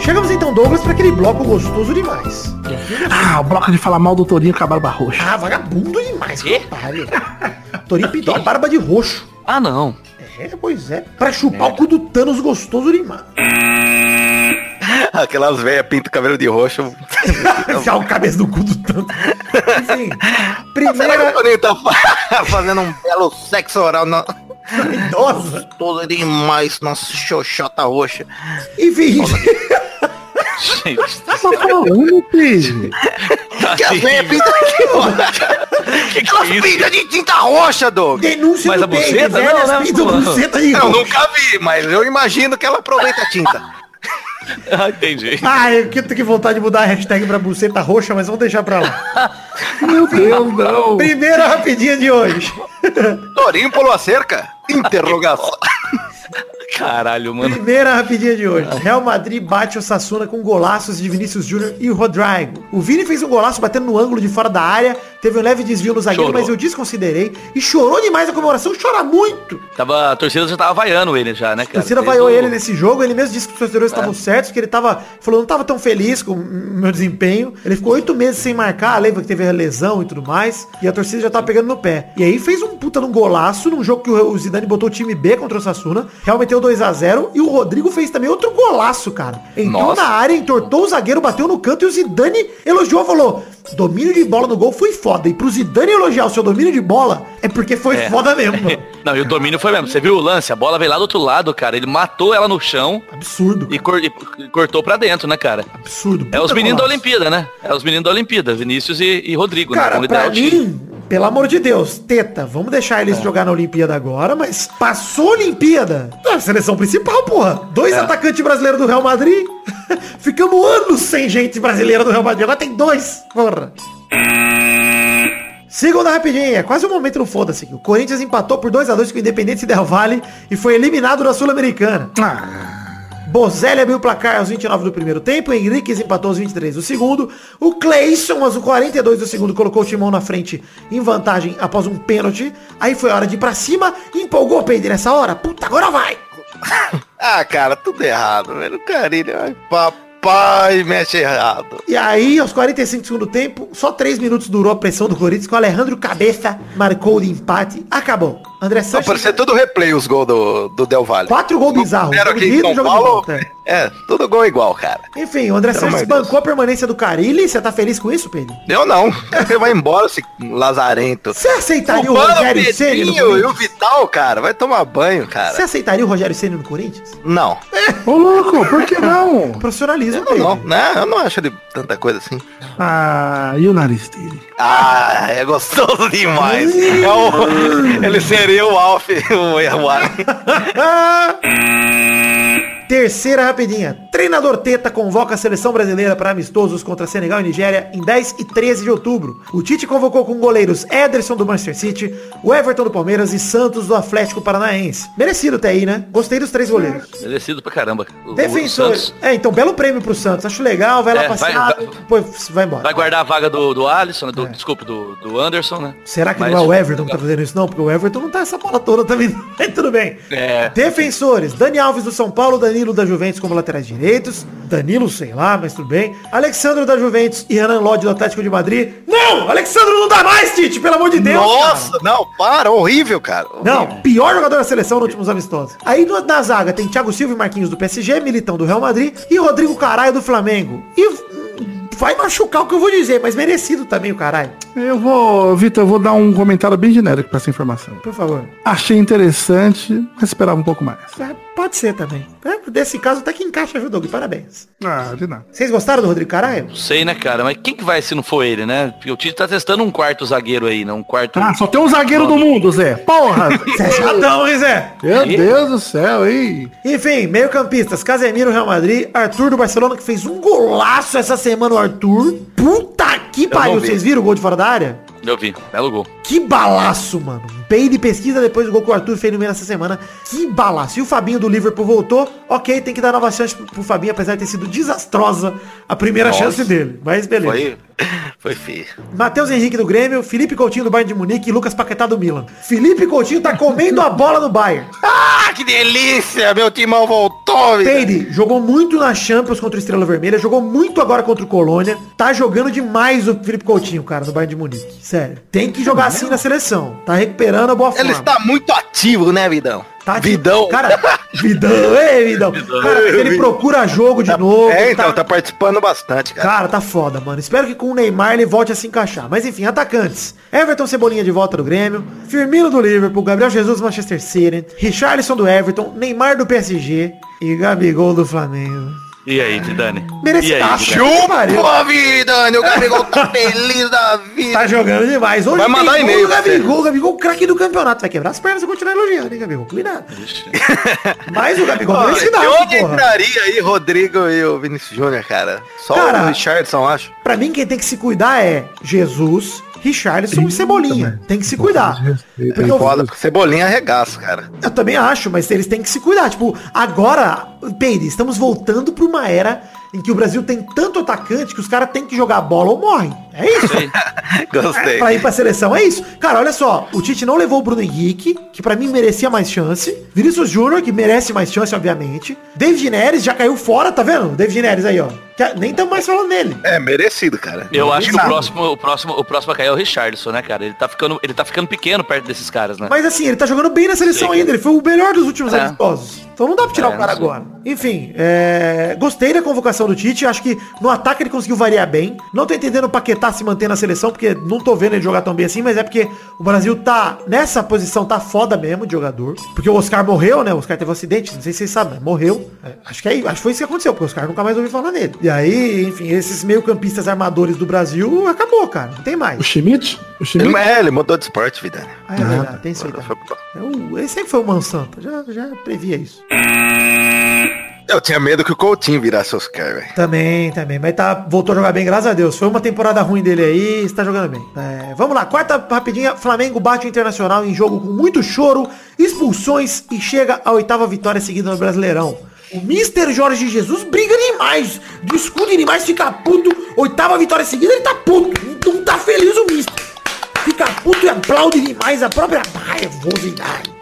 Chegamos então, Douglas, para aquele bloco gostoso demais. Ah, o bloco de falar mal do Torinho com a barba roxa. Ah, vagabundo demais, que otário. Torinho pintou a barba de roxo. Ah, não. É, pois é. Pra chupar o cu do Thanos gostoso demais. Aquelas velhas pintam o cabelo de roxo. Enfiar o cabeça do cu do Thanos. Enfim, Será que o primeira Toninho tá fa- fazendo um belo sexo oral na... idosa. Todo demais, nossa xoxota roxa. Enfim, Gente, Tá falando, Pedro? Que as velhas pintam de roxa. Elas pintam de tinta roxa, Doug. denúncia Mas do a buceta? Não, não, pintam não. buceta de Eu roxo. nunca vi, mas eu imagino que ela aproveita a tinta. Ah, entendi. Ah, eu que- tô que vontade de mudar a hashtag pra buceta roxa, mas vamos deixar pra lá. Meu Deus, não. Primeira rapidinha de hoje. Torinho pulou a cerca? Interrogação. Caralho, mano. Primeira rapidinha de hoje. Real Madrid bate o Sassuna com golaços de Vinícius Júnior e Rodrigo. O Vini fez um golaço batendo no ângulo de fora da área, teve um leve desvio no zagueiro, Chorou. mas eu desconsiderei. E chorou demais a comemoração, chora muito. Tava, a torcida já tava vaiando ele já, né, A cara? torcida Desde vaiou o- ele nesse jogo, ele mesmo disse que os torcedores estavam certos, que ele tava, falou, não tava tão feliz com o meu desempenho. Ele ficou oito meses sem marcar, lembra que teve a lesão e tudo mais, e a torcida já tava pegando no pé. E aí fez um puta num golaço, num jogo que o Zidane botou o time B contra o Sassuna, Real meteu 2 a 0 e o Rodrigo fez também outro golaço, cara. Entrou Nossa. na área, entortou o zagueiro, bateu no canto e o Zidane elogiou, falou, domínio de bola no gol foi foda. E pro Zidane elogiar o seu domínio de bola, é porque foi É. foda mesmo. Não, e o domínio foi mesmo. Você viu o lance? A bola veio lá do outro lado, cara. Ele matou ela no chão Absurdo. e, cor- e cortou pra dentro, né, cara? Absurdo. É os meninos da. Olimpíada, né? É os meninos da Olimpíada, Vinícius e, e Rodrigo, né? Cara, Vamos pra mim, pelo amor de Deus, teta, vamos deixar eles jogar na Olimpíada agora, mas passou a Olimpíada. É a seleção principal, porra. Dois atacantes brasileiros do Real Madrid. Ficamos anos sem gente brasileira do Real Madrid. Agora tem dois, porra. Segunda rapidinha, quase um momento no foda-se. O Corinthians empatou por 2 a 2 com o Independente Del Valle e foi eliminado da Sul-Americana. Ah, Bozelli abriu o placar aos 29 do primeiro tempo, Henriquez empatou aos 23 do segundo, o Cleison aos 42 do segundo colocou o Timão na frente em vantagem após um pênalti, aí foi a hora de ir pra cima, empolgou o Pedro nessa hora, puta, agora vai! Ah, cara, tudo errado, velho. Carilho, ai, papai mexe errado. E aí, aos 45 do segundo tempo, só 3 minutos durou a pressão do Corinthians, com o Alejandro Cabeça marcou o empate, acabou. André Não, Sanches, parecia tudo replay os gols do, do Del Valle. 4 gols bizarros, Era jogo aqui de São jogo de Paulo. volta. É, tudo gol igual, cara. Enfim, o André Pelo Sanches amor de Deus. bancou a permanência do Carilli, você tá feliz com isso, Pedro? Eu não. Você vai embora, esse lazarento. Você aceitaria o Mano, Rogério Ceni no Pedrinho e o Corinthians? Vital, cara, vai tomar banho, Você cara. aceitaria o Rogério Ceni no Corinthians? Não. ô louco, por que não? Profissionalismo, Eu não, Pedro. né? Eu não acho ele tanta coisa assim. Ah, e o nariz dele? Ah, é gostoso demais. É o, ele seria o Alf, o Erwan. Terceira rapidinha. Treinador Teta convoca a seleção brasileira para amistosos contra Senegal e Nigéria em 10 e 13 de outubro. O Tite convocou com goleiros Ederson do Manchester City, o Everton do Palmeiras e Santos do Atlético Paranaense. Merecido até aí, né? Gostei dos três goleiros. Merecido pra caramba. O- o Defensores. Santos É, então, belo prêmio pro Santos. Acho legal, vai lá É, passear, vai- vai- depois vai embora. Vai guardar a vaga do, do Alisson, né? do, desculpa, do, do Anderson, né? Será que Mas- não é o Everton que tá fazendo isso? Não, porque o Everton não tá essa bola toda também. Mas tudo bem. É. Defensores. Dani Alves do São Paulo, Danilo da Juventus como laterais direitos. Danilo, sei lá, mas tudo bem. Alexandre da Juventus e Renan Lodge do Atlético de Madrid. Não! Alexandre não dá mais, Tite, pelo amor de Deus. Nossa, cara. não, para, horrível, cara. Não, Horrível. pior jogador da seleção nos últimos amistosos. Aí na zaga tem Thiago Silva e Marquinhos do PSG, Militão do Real Madrid e Rodrigo Caralho do Flamengo. E vai machucar o que eu vou dizer, mas merecido também o caralho. Eu vou, Vitor, eu vou dar um comentário bem genérico pra essa informação. Por favor. Achei interessante, mas esperava um pouco mais. É, pode ser também. É, desse caso até que encaixa, viu, Doug? Parabéns. Ah, de nada. Vocês gostaram do Rodrigo Caralho? Não sei, né, cara? Mas quem que vai se não for ele, né? Porque o Tite tá testando um quarto zagueiro aí, né? Um quarto... Ah, só tem um zagueiro do mundo, Zé. Porra! Você é chatão, hein, Zé? Meu Deus do céu, hein? Enfim, meio campistas, Casemiro, Real Madrid, Arthur do Barcelona, que fez um golaço essa semana, o Arthur. Puta que pariu, vocês viram o gol de fora da área? Eu vi, belo gol. Que balaço, mano. Peide pesquisa depois do gol que o Arthur fez no meio dessa semana. Que balaço. E o Fabinho do Liverpool voltou. Ok, tem que dar nova chance pro, Fabinho, apesar de ter sido desastrosa a primeira Nossa. chance dele. Mas beleza. Foi, foi feio. Matheus Henrique do Grêmio, Felipe Coutinho do Bayern de Munique e Lucas Paquetá do Milan. Felipe Coutinho tá comendo a bola no Bayern. Ah, que delícia! Meu timão voltou. Peide jogou muito na Champions contra o Estrela Vermelha, jogou muito agora contra o Colônia. Tá jogando demais o Felipe Coutinho, cara, no Bayern de Munique. Sério. Tem que jogar assim na seleção. Tá recuperando a boa forma. Ele está muito ativo, né, Vidão? Tá ativo. Vidão. Cara, Vidão, ei, Vidão. Cara, ele procura jogo de novo. É, então, tá, tá participando bastante, cara. Cara, tá foda, mano. Espero que com o Neymar ele volte a se encaixar. Mas enfim, atacantes. Everton Cebolinha de volta do Grêmio. Firmino do Liverpool. Gabriel Jesus do Manchester City. Richarlison do Everton. Neymar do PSG. E Gabigol do Flamengo. E aí, Zidane? Merece E aí, tá, Zidane? chupa, Vidane! O Gabigol tá feliz da vida. Tá jogando demais. Hoje Vai mandar tem e-mail do pra você. Gabigol. Gabigol, craque do campeonato. Vai quebrar as pernas eu continuar elogiando, hein, Gabigol? Cuidado. Mas o Gabigol Olha, dar, onde porra. entraria aí Rodrigo e o Vinícius Júnior, cara? Só Cara, o Richardson, acho. Pra mim, quem tem que se cuidar é Jesus, Richarlison e Cebolinha. Tem que se cuidar. Porque eu- Foda, Cebolinha arregaça, cara. Eu também acho, mas eles têm que se cuidar. Tipo, agora, Peide, estamos voltando pra uma era em que o Brasil tem tanto atacante que os caras têm que jogar a bola ou morrem. É isso. Gostei. pra ir pra seleção, é isso. Cara, olha só, o Tite não levou o Bruno Henrique, que pra mim merecia mais chance. Vinícius Júnior, que merece mais chance, obviamente. David Neres já caiu fora, tá vendo? David Neres aí, ó. Nem estamos mais falando dele. É, merecido, cara. Eu acho que o próximo, o próximo, o próximo a cair é o Richardson, né, cara? Ele tá ficando, ele tá ficando pequeno perto desses caras, né? Mas assim, ele tá jogando bem na seleção Sei. ainda. Ele foi o melhor dos últimos É. amistosos. Então não dá pra tirar É, o cara agora. Enfim, é, gostei da convocação do Tite. Acho que no ataque ele conseguiu variar bem. Não tô entendendo o Paquetá se manter na seleção, porque não tô vendo ele jogar tão bem assim, mas é porque o Brasil tá nessa posição, tá foda mesmo de jogador. Porque o Oscar morreu, né? O Oscar teve um acidente, não sei se vocês sabem, mas morreu. É, acho que é, acho que foi isso que aconteceu, porque o Oscar nunca mais ouviu falar nele. E aí, enfim, esses meio campistas armadores do Brasil acabou, cara. Não tem mais. O Schmidt? O Ele, Schmidt? é, ele mudou de esporte, vida. Ah, é verdade, tem isso aí É o- Esse sempre foi o Mansanta, já, já previa isso. Eu tinha medo que o Coutinho virasse Oscar, velho. Também, também. Mas tá, voltou a jogar bem, graças a Deus. Foi uma temporada ruim dele aí, está jogando bem. É, vamos lá, quarta rapidinha. Flamengo bate o Internacional em jogo com muito choro, expulsões e chega à oitava vitória seguida no Brasileirão. O Mr. Jorge Jesus briga demais, discute demais, fica puto. Oitava vitória seguida, ele tá puto. Não tá feliz o Mister. Fica puto e aplaude demais a própria raivosidade.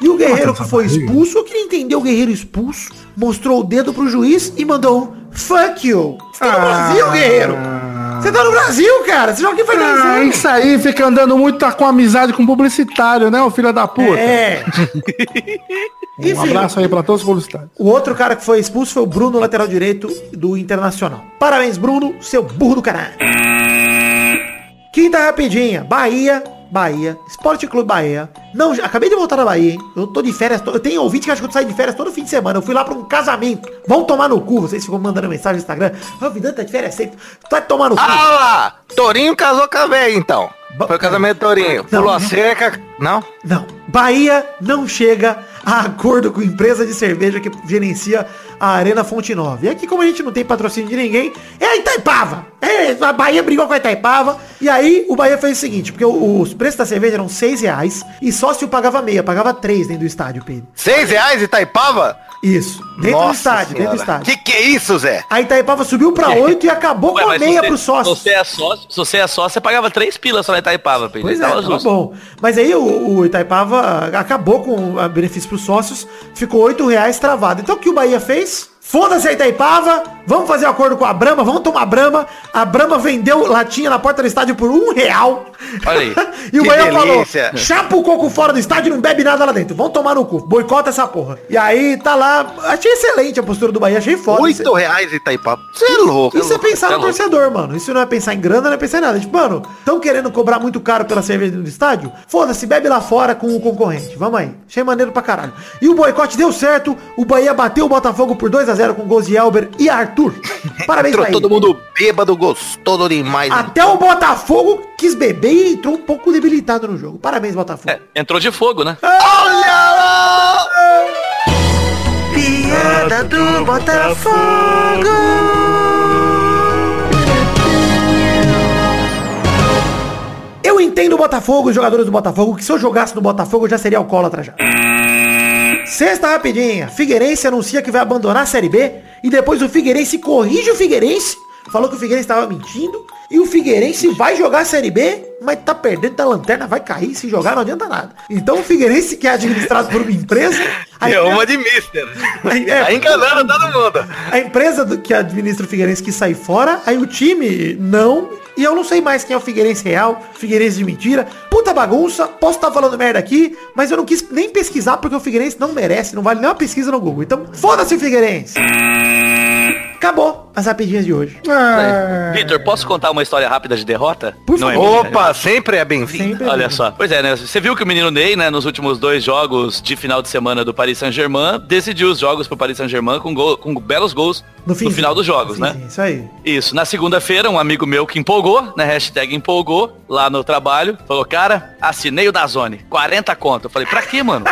E o guerreiro que foi expulso, eu queria entender o guerreiro expulso, mostrou o dedo pro juiz e mandou um fuck you. Você tá no Brasil, guerreiro. Você tá no Brasil, cara. Você joga aqui faz 10 Ah, isso aí fica andando muito, tá com amizade com publicitário, né, o filho da puta? É. Um Enfim, abraço aí pra todos os publicitários. o outro cara que foi expulso foi o Bruno, lateral direito do Internacional. Parabéns, Bruno, seu burro do caralho. Quinta rapidinha. Bahia, Bahia, Esporte Clube Bahia. Não, acabei de voltar da Bahia, hein? Eu tô de férias, eu tenho ouvinte que acha que eu saio de férias todo fim de semana. Eu fui lá pra um casamento. Vão tomar no cu, vocês ficam mandando mensagem no Instagram. Ah, o Vidano tá de férias sempre. Vai tomar no cu. Ah lá! Torinho casou com a véia, então. Foi o casamento do Torinho. Não, Pulou a não. cerca. Não? Não. Bahia não chega a acordo com empresa de cerveja que gerencia a Arena Fonte Nova. E aqui, como a gente não tem patrocínio de ninguém, é a Itaipava. É, a Bahia brigou com a Itaipava. E aí, o Bahia fez o seguinte, porque os preços da cerveja eram 6 reais e sócio pagava meia, pagava 3 dentro do estádio, Pedro. Seis reais Itaipava? Isso, dentro do estádio, dentro do estádio. Que que é isso, Zé? A Itaipava subiu pra 8 e acabou Ué, com a meia se pro você- sócio. Se você é sócio, se você é sócio, você pagava três pilas só na Itaipava, Pedro. Pois é, Tava tava justo. bom. Mas aí o, o Itaipava acabou com o benefício pros sócios, ficou 8 reais travado. Então o que o Bahia fez? Foda-se a Itaipava, vamos fazer um acordo com a Brama, vamos tomar Brama. A Brama vendeu latinha na porta do estádio por um real. Olha aí. e o Bahia falou, chapa o coco fora do estádio e não bebe nada lá dentro. Vamos tomar no cu, boicota essa porra. E aí tá lá, achei excelente a postura do Bahia, achei foda. Oito reais Itaipava. Você é louco. Isso é pensar Tá no louco. torcedor, mano. Isso não é pensar em grana, não é pensar em nada. Tipo, mano, estão querendo cobrar muito caro pela cerveja do estádio? Foda-se, bebe lá fora com o concorrente. Vamos aí. Achei maneiro pra caralho. E o boicote deu certo. O Bahia bateu o Botafogo por 2 a 0 com gols de Elber e Arthur. Parabéns Entrou pra todo ele. mundo bêbado, gostoso demais. Até o Botafogo quis beber e entrou um pouco debilitado no jogo. Parabéns, Botafogo. É, entrou de fogo, né? Olha lá! Piada do Eu entendo o Botafogo, os jogadores do Botafogo, que se eu jogasse no Botafogo eu já seria alcoólatra já. Sexta rapidinha. Figueirense anuncia que vai abandonar a Série B e depois o Figueirense corrige o Figueirense. Falou que o Figueirense estava mentindo e o Figueirense vai jogar a Série B, mas tá perdendo da lanterna, vai cair, se jogar não adianta nada. Então o Figueirense que é administrado por uma empresa, a, É uma de mister. É, Tá enganando todo mundo. a empresa do- que administra o Figueirense que sai fora, aí o time não. E eu não sei mais quem é o Figueirense real, Figueirense de mentira. Puta bagunça, posso estar falando merda aqui, mas eu não quis nem pesquisar porque o Figueirense não merece, não vale nem uma pesquisa no Google. Então, foda-se o Figueirense. Acabou as rapidinhas de hoje. Ah, Vitor, posso contar uma história rápida de derrota? Por Não é favor. minha. Opa, sempre é bem-vindo. Sempre. Olha só. Pois é, né? Você viu que o menino Ney, né, nos últimos dois jogos de final de semana do Paris Saint-Germain, decidiu os jogos pro Paris Saint-Germain com, gol- com belos gols no, finzinho, final dos jogos, no né? Isso aí. Isso. Na segunda-feira, um amigo meu que empolgou, né? Hashtag empolgou, lá no trabalho, falou, cara, assinei o da Zone, 40 conto. Eu falei, pra quê, mano?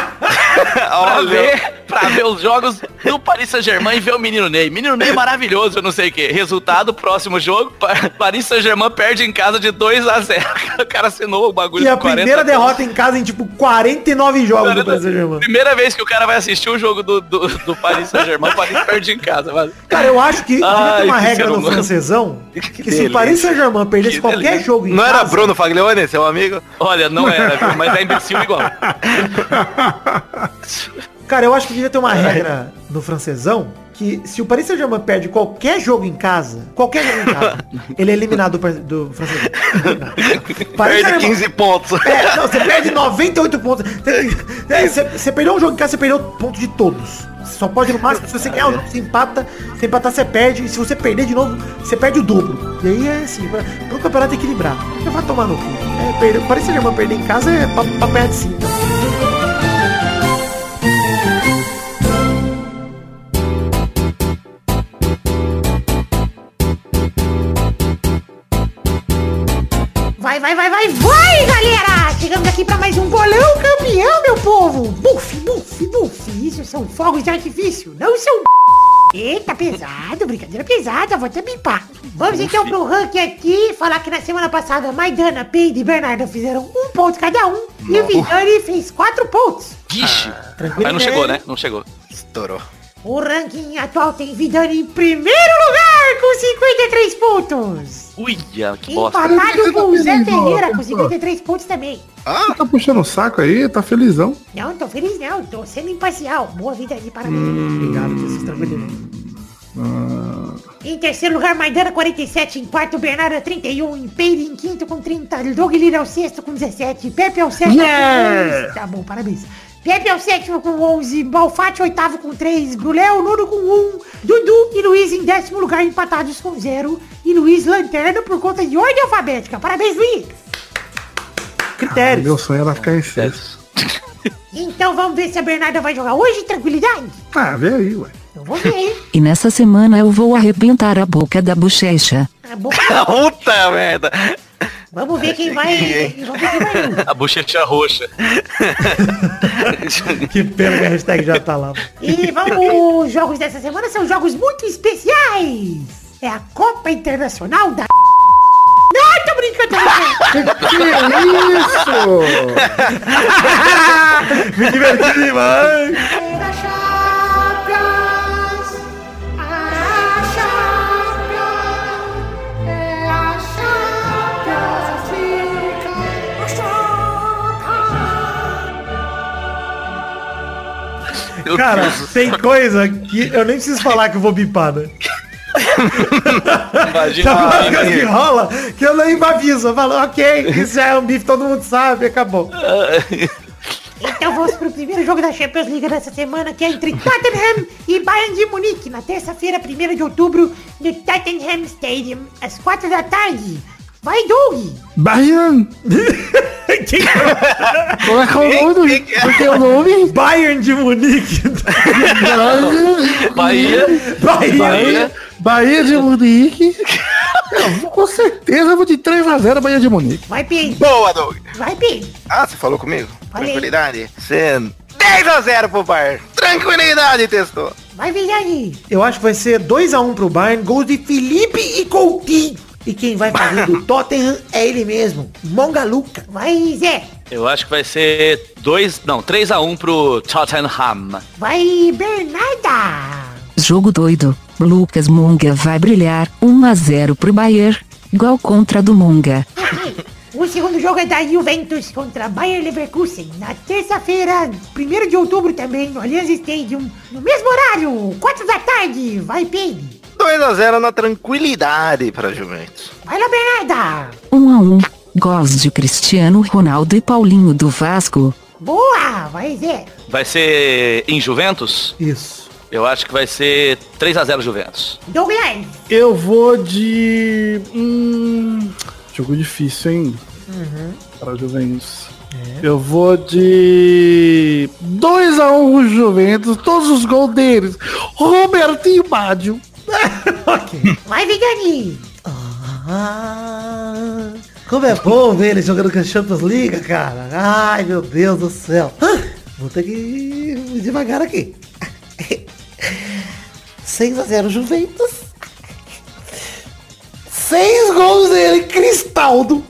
Pra ver, pra ver os jogos do Paris Saint-Germain e ver o menino Ney. Menino Ney maravilhoso, eu não sei o quê. Resultado, próximo jogo, Pa- Paris Saint-Germain perde em casa de 2 a 0 O cara assinou o bagulho E a por 40 primeira derrota em casa em tipo 49 jogos do 40 Paris Saint-Germain. Primeira vez que o cara vai assistir o jogo do, do, do Paris Saint-Germain, o Paris perde em casa, mano. Cara, eu acho que devia ter Ai, uma que regra no francesão que, se delícia. o Paris Saint-Germain perdesse Que qualquer delícia. jogo em Não era casa, Bruno Faglione, seu amigo? Olha, não era, viu? mas é imbecil igual. Cara, eu acho que devia ter uma regra no francesão que se o Paris Saint-Germain perde qualquer jogo em casa, qualquer jogo em casa, ele é eliminado do, do francesão. Paris Perde Saint-Germain- 15 pontos. É, não, você perde 98 pontos. Você- é, Você, você perdeu um jogo em casa, você perdeu ponto de todos. Você só pode no máximo, se você ganhar o jogo, você empata. Se empatar, você perde. E se você perder de novo, você perde o dobro. E aí é assim, pra, pro campeonato equilibrar. Você vai tomar no cu. É, perder, Paris Saint-Germain perder em casa é pra, pra perto de cinco. Vai, vai, vai, vai, vai, galera! Chegamos aqui pra mais um bolão campeão, meu povo! Buf, buf, buf! Isso são fogos de artifício, não são... Eita, pesado, brincadeira pesada, vou até bipar. Vamos então pro ranking aqui, falar que na semana passada Maidana, Peide e Bernardo fizeram um ponto cada um, e o Vidani fez quatro pontos. Vixe. Tranquilo, Mas não chegou, né? Não chegou. Estourou. O ranking atual tem Vidani em primeiro lugar com 53 pontos. Uia, que bosta. Empatado com o Zé Ferreira com bosta. 53 pontos também. Ah, tá puxando o saco aí, tá felizão. Não, tô feliz não, tô sendo imparcial. Boa vida aí, parabéns. Obrigado, Jesus, tranquilo. Em terceiro lugar, Maidana 47, em quarto, Bernardo 31, em Peire em quinto com 30, Doug Lira é o sexto com 17, Pepe é o sétimo Yeah! com 11. Tá bom, parabéns. Pepe é o sétimo com 11, Balfate oitavo com 3, Brulé o nono com 1, Dudu e Luiz em décimo lugar empatados com 0 e Luiz lanterna por conta de ordem alfabética. Parabéns, Luiz! Critérios. Meu sonho era ficar em sexto. Então vamos ver se a Bernarda vai jogar hoje, tranquilidade? Ah, vê aí, ué. Eu vou ver? E nessa semana eu vou arrebentar a boca da bochecha. A boca Puta merda. Vamos ver quem vai. Vamos ver quem vai. A bochecha roxa. Que pena que a hashtag já tá lá. E vamos, os jogos dessa semana são jogos muito especiais. É a Copa Internacional da... Não, tô brincando, tô brincando. Que isso? Me diverti demais. Meu Cara, Deus tem coisa que eu nem preciso falar que eu vou bipar, né? imagina. Tem algumas coisas que rola que eu nem aviso. Eu falo, ok, isso já é um bife, todo mundo sabe, acabou. Então vamos pro primeiro jogo da Champions League dessa semana, que é entre Tottenham e Bayern de Munique, na terça-feira, 1 de outubro, no Tottenham Stadium, às 4 da tarde. Vai, Doug! Bayern. Como é que é o nome do Como é o nome? Bayern de Munique. Bahia. Bahia. Bahia, Bahia de Munique. Eu com certeza vou de 3x0 Bahia de Munique. Vai, Pedro! Boa, Doug. Vai, Pedro! Ah, você falou comigo? Falei. Tranquilidade. Você 10 a 0 pro Bar. Tranquilidade, testou. Vai, Vidani! Eu acho que vai ser 2x1 pro Bayern, gols de Felipe e Coutinho. E quem vai fazer do Tottenham é ele mesmo, Mongaluca. Vai, Zé! Eu acho que vai ser 2, não, 3x1 pro Tottenham. Vai, Bernarda! Jogo doido. Lucas Munga vai brilhar. 1 a 0 pro Bayern. Gol contra do Munga. O segundo jogo é da Juventus contra Bayer Leverkusen, na terça-feira, 1 de outubro também, no Allianz Stadium, no mesmo horário, 4 da tarde. Vai, Pedro! 2 a 0 na tranquilidade pra Juventus. Vai lá, Bernarda! 1 a 1. Gols de Cristiano Ronaldo e Paulinho do Vasco. Boa! Vai, Zé! Vai ser em Juventus? Isso. Eu acho que vai ser 3x0 Juventus. Douglas! Eu vou de. Hum, jogo difícil, hein? Para Juventus. Eu vou de 2x1 Juventus, todos os gols deles. Robertinho Baggio. Vai, Vidani! Ah, como é bom ver ele jogando com a Champions League, cara. Ai, meu Deus do céu. Ah, vou ter que ir devagar aqui. 6 a 0 Juventus. 6 gols dele, Cristaldo.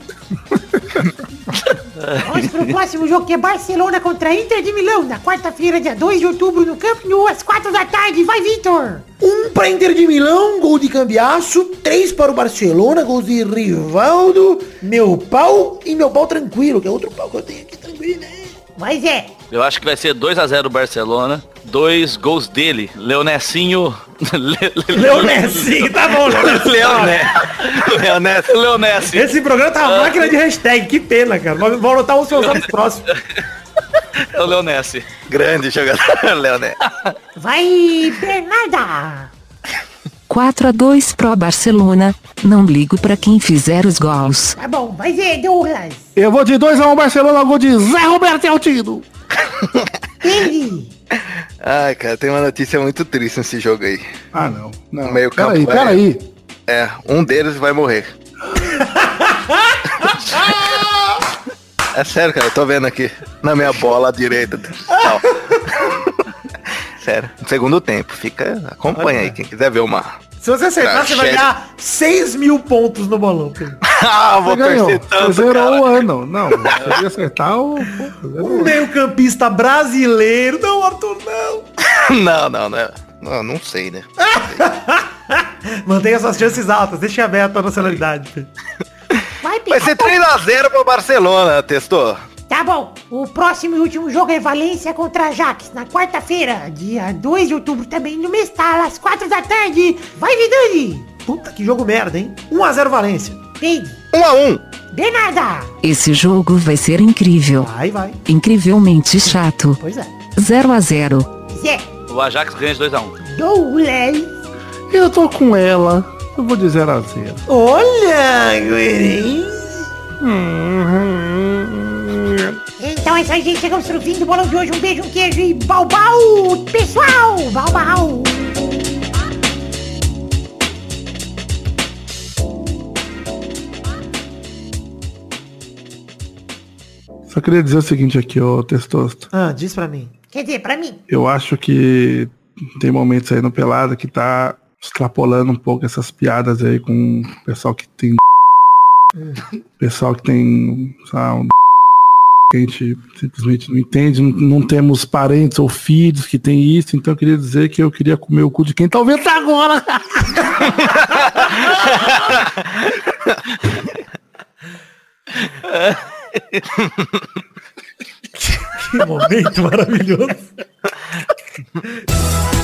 Vamos pro próximo jogo que é Barcelona contra Inter de Milão, na quarta-feira, dia 2 de outubro, no Camp Nou, às 4 da tarde. Vai, Vitor! Um para Inter de Milão, gol de Cambiaço. Três para o Barcelona, gols de Rivaldo. Meu pau e meu pau tranquilo, que é outro pau que eu tenho aqui tranquilo, né? Vai, Zé! Eu acho que vai ser 2x0 Barcelona. Dois gols dele. Leonessinho. Le- Leonessi, tá bom. Leoné. Leonessi. Leonessi. Esse programa tá uma máquina de hashtag, que pena, cara. Vou vou anotar os seus anos próximos. É o Leonessi. Grande jogador, Leoné. Vai, Bernarda! 4 a 2 pro Barcelona. Não ligo pra quem fizer os gols. Tá bom, vai, Zé, Douglas! Eu vou de 2x1 Barcelona, gol de Zé Roberto Altino. Ele! Ai, cara, tem uma notícia muito triste nesse jogo aí. Ah, não. não. Meio peraí, campo, é. peraí. É, um deles vai morrer. É sério, cara, eu tô vendo aqui na minha bola à direita. Tal. Sério, segundo tempo. Fica. Acompanha aí, quem quiser ver uma. Se você acertar, você vai ganhar 6 mil pontos no bolão. Pedro. ah, vou Você ganhou. torcer Você tanto, zerou cara. o ano. Não, você ia acertar o... zerou Um meio campista brasileiro. Não, Arthur, não. Não, não, não. Não, não sei, né? Mantenha suas chances altas. Deixe aberta a nacionalidade. Pedro. Vai, Vai ser 3x0 pro Barcelona, testou? Tá bom, o próximo e último jogo é Valência contra Ajax, na quarta-feira, dia 2 de outubro, também no Mestal, às 4 da tarde. Vai, Vidani! Puta, que jogo merda, hein? 1x0 Valência. Peide! 1x1. Bernarda! Esse jogo vai ser incrível. Vai, vai. Incrivelmente chato. Pois é. 0 a 0 Zé! O Ajax ganha de 2x1. Douglas! Eu tô com ela. Eu vou de 0x0. Olha, Guerin. Então é isso aí, gente. Chegamos pro fim do bolão de hoje. Um beijo, um queijo e bau bau, pessoal! Bau bau! Só queria dizer o seguinte aqui, ô Testosto. Ah, diz pra mim. Quer dizer, pra mim. Eu acho que tem momentos aí no Pelada que tá extrapolando um pouco essas piadas aí com o pessoal que tem. pessoal que tem. Sabe, um a gente simplesmente não entende, não, não temos parentes ou filhos que tem isso, então eu queria dizer que eu queria comer o cu de quem tá ouvindo agora. Que momento maravilhoso.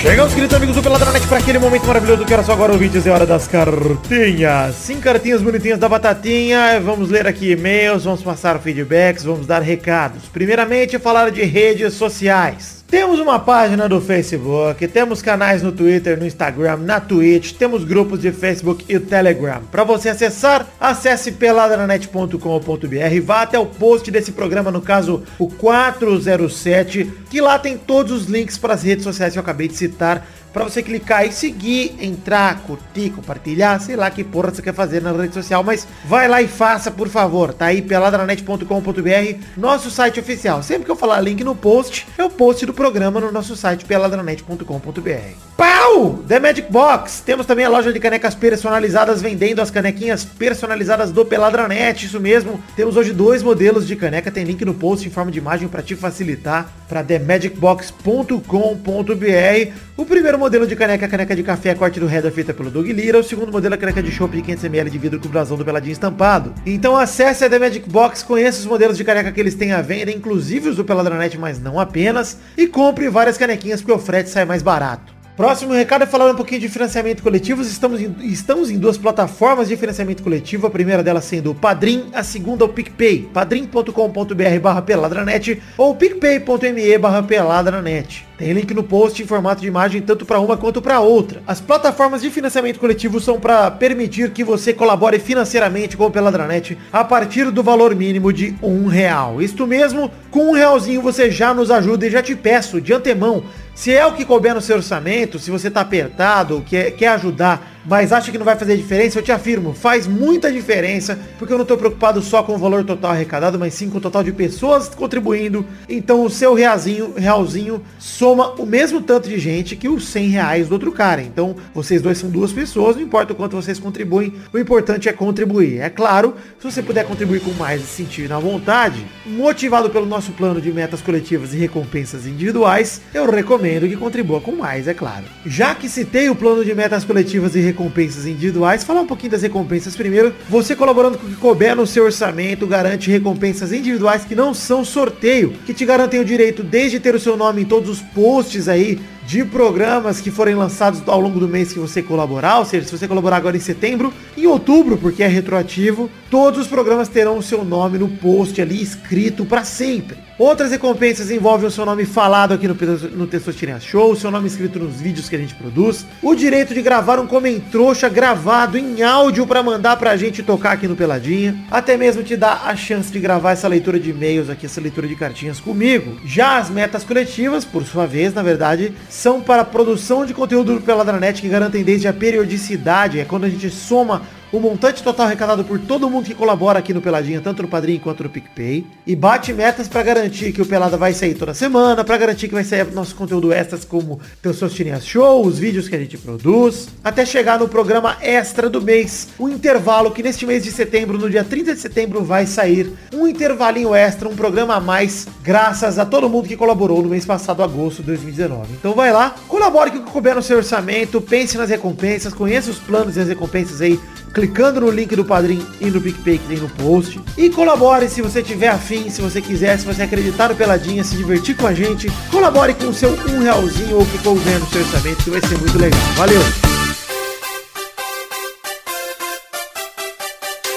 Chegamos, queridos amigos do Peladranet, para aquele momento maravilhoso que era só agora ouvintes é hora das cartinhas. Sim, cartinhas bonitinhas da batatinha. Vamos ler aqui e-mails, vamos passar feedbacks, vamos dar recados. Primeiramente, falar de redes sociais. Temos uma página do Facebook, temos canais no Twitter, no Instagram, na Twitch, temos grupos de Facebook e Telegram. Para você acessar, acesse peladranet.com.br, vá até o post desse programa, no caso o 407, que lá tem todos os links para as redes sociais que eu acabei de citar para você clicar e seguir, entrar, curtir, compartilhar, sei lá que porra você quer fazer na rede social, mas vai lá e faça, por favor. Tá aí peladranet.com.br, nosso site oficial. Sempre que eu falar link no post, é o post do programa no nosso site peladranet.com.br. Pau! The Magic Box. Temos também a loja de canecas personalizadas vendendo as canequinhas personalizadas do Peladranet, isso mesmo. Temos hoje dois modelos de caneca, tem link no post em forma de imagem para te facilitar para themagicbox.com.br. O primeiro modelo de caneca é caneca de café, corte do Header feita pelo Doug Lira. O segundo modelo é caneca de chopp de 500ml de vidro com brasão do Peladinho estampado. Então acesse a The Magic Box, conheça os modelos de caneca que eles têm à venda, inclusive os do Peladranet, mas não apenas. E compre várias canequinhas porque o frete sai mais barato. Próximo recado é falar um pouquinho de financiamento coletivo. Estamos em, estamos em duas plataformas de financiamento coletivo. A primeira delas sendo o Padrim, a segunda o PicPay. padrim.com.br barra peladranet ou picpay.me barra peladranet. Tem link no post em formato de imagem tanto para uma quanto para outra. As plataformas de financiamento coletivo são para permitir que você colabore financeiramente com o Peladranet a partir do valor mínimo de um real. Isto mesmo, com um realzinho você já nos ajuda e já te peço de antemão se é o que couber no seu orçamento, se você tá apertado, quer, quer ajudar, mas acha que não vai fazer diferença, eu te afirmo, faz muita diferença, porque eu não tô preocupado só com o valor total arrecadado, mas sim com o total de pessoas contribuindo. Então o seu realzinho, realzinho soma o mesmo tanto de gente que os 100 reais do outro cara. Então vocês dois são duas pessoas, não importa o quanto vocês contribuem, o importante é contribuir. É claro, se você puder contribuir com mais e sentir na vontade, motivado pelo nosso plano de metas coletivas e recompensas individuais, eu recomendo que contribua com mais, é claro. Já que citei o plano de metas coletivas e recompensas individuais, falar um pouquinho das recompensas primeiro. Você colaborando com o que couber no seu orçamento garante recompensas individuais que não são sorteio, que te garantem o direito desde ter o seu nome em todos os posts aí de programas que forem lançados ao longo do mês que você colaborar, ou seja, se você colaborar agora em setembro, em outubro, porque é retroativo, todos os programas terão o seu nome no post ali escrito para sempre. Outras recompensas envolvem o seu nome falado aqui no, no Testosterinha Show, o seu nome escrito nos vídeos que a gente produz, o direito de gravar um comentrouxa gravado em áudio para mandar pra gente tocar aqui no Peladinha, até mesmo te dar a chance de gravar essa leitura de e-mails aqui, essa leitura de cartinhas comigo. Já as metas coletivas, por sua vez, na verdade, são para produção de conteúdo do Peladranet que garantem desde a periodicidade, é quando a gente soma o montante total arrecadado por todo mundo que colabora aqui no Peladinha, tanto no Padrinho quanto no PicPay. E bate metas para garantir que o Pelada vai sair toda semana, para garantir que vai sair nosso conteúdo extras como Teus Seus Tirinhas Show, os vídeos que a gente produz, até chegar no programa extra do mês, o intervalo que neste mês de setembro, no dia 30 de setembro, vai sair um intervalinho extra, um programa a mais, graças a todo mundo que colaborou no mês passado, agosto de 2019. Então vai lá, colabore com o que couber no seu orçamento, pense nas recompensas, conheça os planos e as recompensas aí clicando no link do Padrim e no PicPay que tem no post. E colabore se você tiver afim, se você quiser, se você acreditar no Peladinha, se divertir com a gente. Colabore com o seu um realzinho ou que couber no seu orçamento, que vai ser muito legal. Valeu!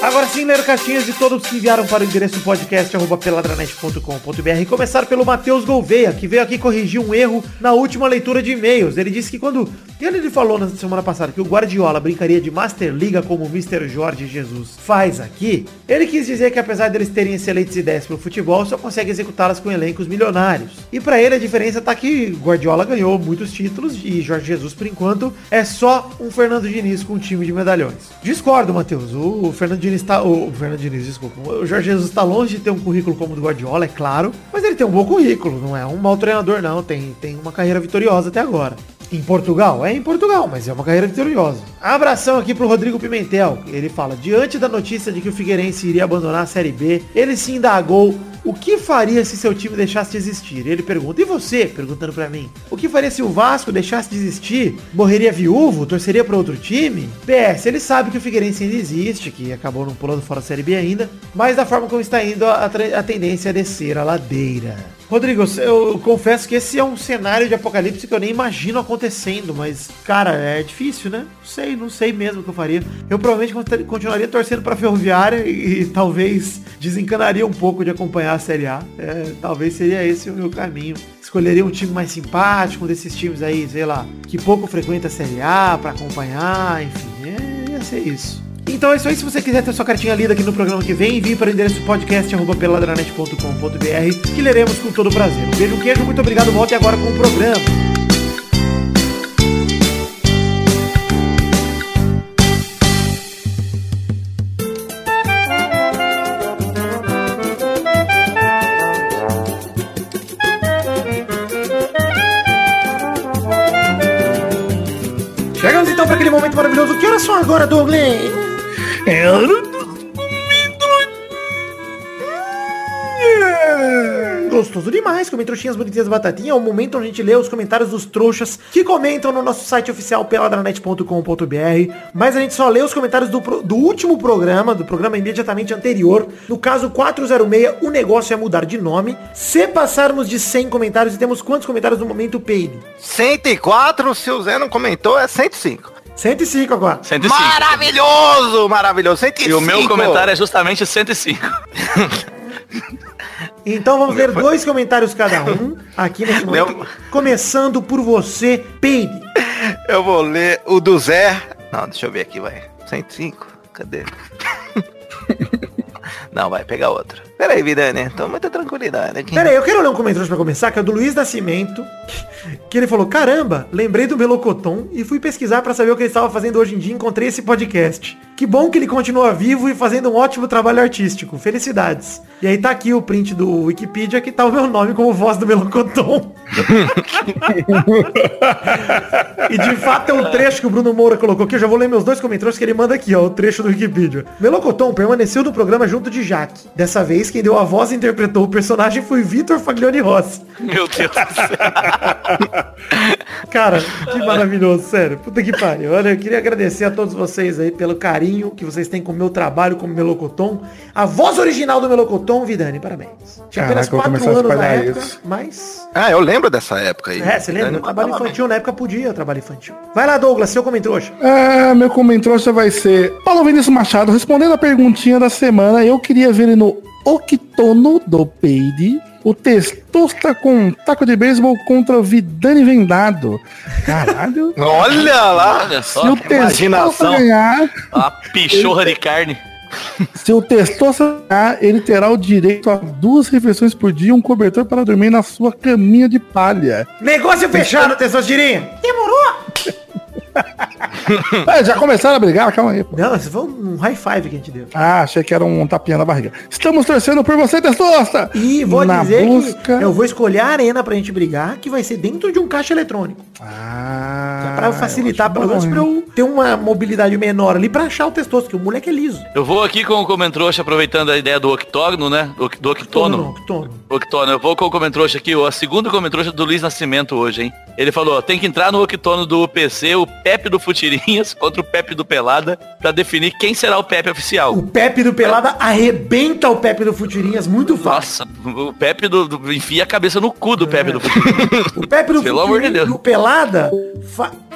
Agora sim, ler cartinhas de todos que enviaram para o endereço podcast.peladranet.com.br. Começar pelo Matheus Gouveia, que veio aqui corrigir um erro na última leitura de e-mails. Ele disse que quando. Ele, ele falou na semana passada que o Guardiola brincaria de Master Liga como o Mr. Jorge Jesus faz aqui. Ele quis dizer que apesar deles terem excelentes ideias para o futebol, só consegue executá-las com elencos milionários. E para ele a diferença tá que Guardiola ganhou muitos títulos e Jorge Jesus, por enquanto, é só um Fernando Diniz com um time de medalhões. Discordo, Matheus. O Fernando Diniz Diniz está. O Fernando Diniz, desculpa. O Jorge Jesus está longe de ter um currículo como o do Guardiola, é claro. Mas ele tem um bom currículo, não é um mau treinador, não. Tem, tem uma carreira vitoriosa até agora. Em Portugal? É em Portugal, mas é uma carreira vitoriosa. Abração aqui pro Rodrigo Pimentel. Ele fala, diante da notícia de que o Figueirense iria abandonar a Série B, ele se indagou o que faria se seu time deixasse de existir? Ele pergunta, e você? Perguntando pra mim. O que faria se o Vasco deixasse de existir? Morreria viúvo? Torceria pra outro time? PS, ele sabe que o Figueirense ainda existe, que acabou não pulando fora da Série B ainda, mas da forma como está indo, a, a, tendência é descer a ladeira. Rodrigo, eu, confesso que esse é um cenário de apocalipse que eu nem imagino acontecendo, mas, cara, é difícil, né? Não sei, não sei mesmo o que eu faria. Eu provavelmente conti- continuaria torcendo pra Ferroviária e, e talvez desencanaria um pouco de acompanhar a Série A. É, talvez seria esse o meu caminho. Escolheria um time mais simpático, um desses times aí, sei lá, que pouco frequenta a Série A pra acompanhar, enfim, é, ia ser isso. Então é isso aí. Se você quiser ter sua cartinha lida aqui no programa que vem, envie para o endereço podcast arroba peladranet.com.br que leremos com todo prazer. Um beijo, um queijo, muito obrigado. Volte agora com o programa. São agora, Douglas? É Gostoso demais, comer trouxinhas bonitinhas batatinha. É o momento onde a gente lê os comentários dos trouxas que comentam no nosso site oficial peladranet.com.br. Mas a gente só lê os comentários do, pro- do último programa, do programa imediatamente anterior. No caso 406, o negócio é mudar de nome. Se passarmos de 100 comentários, e temos quantos comentários no momento, Peide? 104, se o Zé não comentou, é 105. 105 agora. 105. Maravilhoso, maravilhoso. 105. E o meu comentário é justamente 105. Então vamos ler dois comentários cada um aqui nesse momento. Leu- Começando por você, Peide. Eu vou ler o do Zé. Não, deixa eu ver aqui, vai. 105. Cadê? Não, vai pegar outro. Pera aí, Vidane. Tô muita tranquilidade aqui. Pera aí, eu quero ler um comentário pra começar, que é do Luiz Nascimento, que ele falou, caramba, lembrei do Melocoton e fui pesquisar pra saber o que ele estava fazendo hoje em dia e encontrei esse podcast. Que bom que ele continua vivo e fazendo um ótimo trabalho artístico. Felicidades. E aí tá aqui o print do Wikipedia que tá o meu nome como voz do Melocoton. e de fato é um trecho que o Bruno Moura colocou aqui. Eu já vou ler meus dois comentários que ele manda aqui, ó, o trecho do Wikipedia. Melocoton permaneceu no programa junto de Jaque. Dessa vez, quem deu a voz e interpretou o personagem foi Vitor Faglione Rossi. Meu Deus do céu. Cara, que maravilhoso, sério. Puta que pariu. Olha, eu queria agradecer a todos vocês aí pelo carinho que vocês têm com o meu trabalho como Melocoton. A voz original do Melocoton, Vidani, parabéns. Tinha apenas quatro anos na espalhar época, isso. mas... Ah, eu lembro dessa época aí. É, você lembra? Eu O trabalho infantil, na época podia trabalho infantil. Vai lá, Douglas, seu comentário. Ah, meu comentário vai ser Paulo Vinícius Machado respondendo a perguntinha da semana. Eu queria ver ele no Octono do Peide. O Testosta com um taco de beisebol contra o Vidani Vendado. Caralho. Olha lá. Olha Se só. o Testosta imaginação. ganhar, A pichorra de carne. se o Testosta ganhar, ele terá o direito a duas refeições por dia e um cobertor para dormir na sua caminha de palha. Negócio fechado, Testosterinha. Demorou? Ah, já começaram a brigar? Calma aí. pô. Não, esse foi um high five que a gente deu. Ah, achei que era um tapinha na barriga. Estamos torcendo por você, Testosta! E vou Na dizer busca... que eu vou escolher a arena pra gente brigar, que vai ser dentro de um caixa eletrônico. Ah, Pra facilitar, pelo menos pra eu ter uma mobilidade menor ali pra achar o testoso, que o moleque é liso. Eu vou aqui com o Comentrouxa, aproveitando a ideia do octógono, né? Do, do octono. Octono. Octono, eu vou com o Comentrouxa aqui, o segundo Comentrouxa do Luiz Nascimento hoje, hein? Ele falou, tem que entrar no octono do PC, o Pepe do Futirinhas contra o Pepe do Pelada, pra definir quem será o Pepe oficial. O Pepe do Pelada arrebenta o Pepe do Futirinhas muito fácil. Nossa, o Pepe do, do- enfia a cabeça no cu do Pepe do Futirinhas. O Pepe do Pelo amor de Deus. do Pelada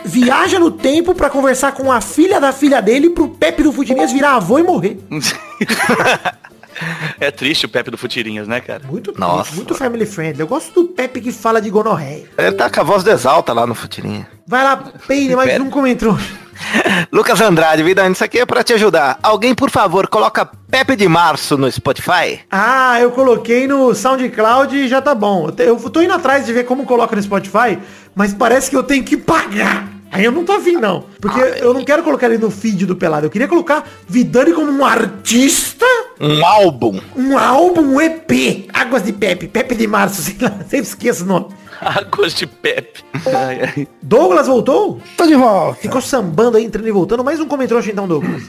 viaja no tempo pra conversar com a filha da filha dele pro Pepe do Futirinhas virar avô e morrer. é triste o Pepe do Futirinhas, né, cara? Muito triste, Nossa. muito family friendly. Eu gosto do Pepe que fala de gonorreia. Ele tá com a voz do exalta lá no futirinha. Vai lá, Peine, mais um comentário. Lucas Andrade, Vidane, isso aqui é pra te ajudar. Alguém, por favor, coloca Pepe de Março no Spotify. Ah, eu coloquei no SoundCloud e já tá bom. Eu tô indo atrás de ver como coloca no Spotify, mas parece que eu tenho que pagar. Aí eu não tô afim, não. Porque eu não quero colocar ele no feed do Pelado. Eu queria colocar Vidani como um artista, Um álbum. um álbum, um EP. Águas de Pepe, Pepe de Março, sei lá, sempre esqueço o nome. Águas de Pepe. Ai, ai. Douglas voltou? Tô de volta. Ficou sambando aí, entrando e voltando. Mais um comentário então, Douglas.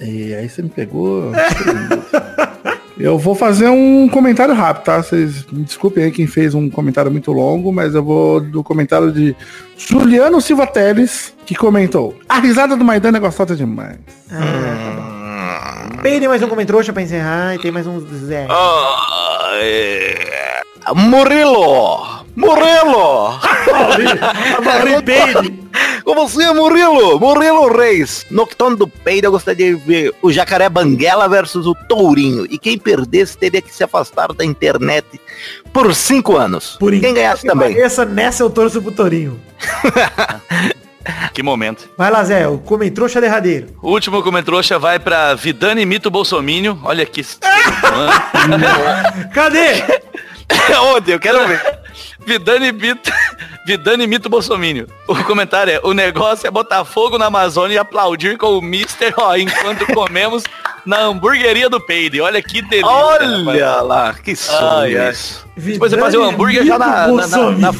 E aí você me pegou. Eu vou fazer um comentário rápido, tá? Vocês me desculpem aí quem fez um comentário muito longo, mas eu vou do comentário de Juliano Silva Teles, que comentou. A risada do Maidana é gostosa demais. Peide mais um comentário pra encerrar e tem mais um Zé. Ah, é... Murilo! Murilo! Peide. Com você, Murilo! Murilo Reis! No Octono do Peido, eu gostaria de ver o Jacaré Banguela versus o Tourinho. E quem perdesse teria que se afastar da internet por cinco anos. Por quem ganhasse que também. pareça, nessa eu torço pro Torinho. Que momento. Vai lá, Zé, o comentrouxa derradeiro. O último comentário vai pra Vidani Mito Bolsomínio. Olha aqui. Cadê? Onde? Eu quero ver. Vidani Mito, Vidani Mito Bolsomínio. O comentário é, o negócio é botar fogo na Amazônia e aplaudir com o Mister, ó, enquanto comemos na hamburgueria do Peide. Olha que delícia. rapaz. Olha lá, que sonho ai. isso. Depois você fazer o hambúrguer já na... na, na, na-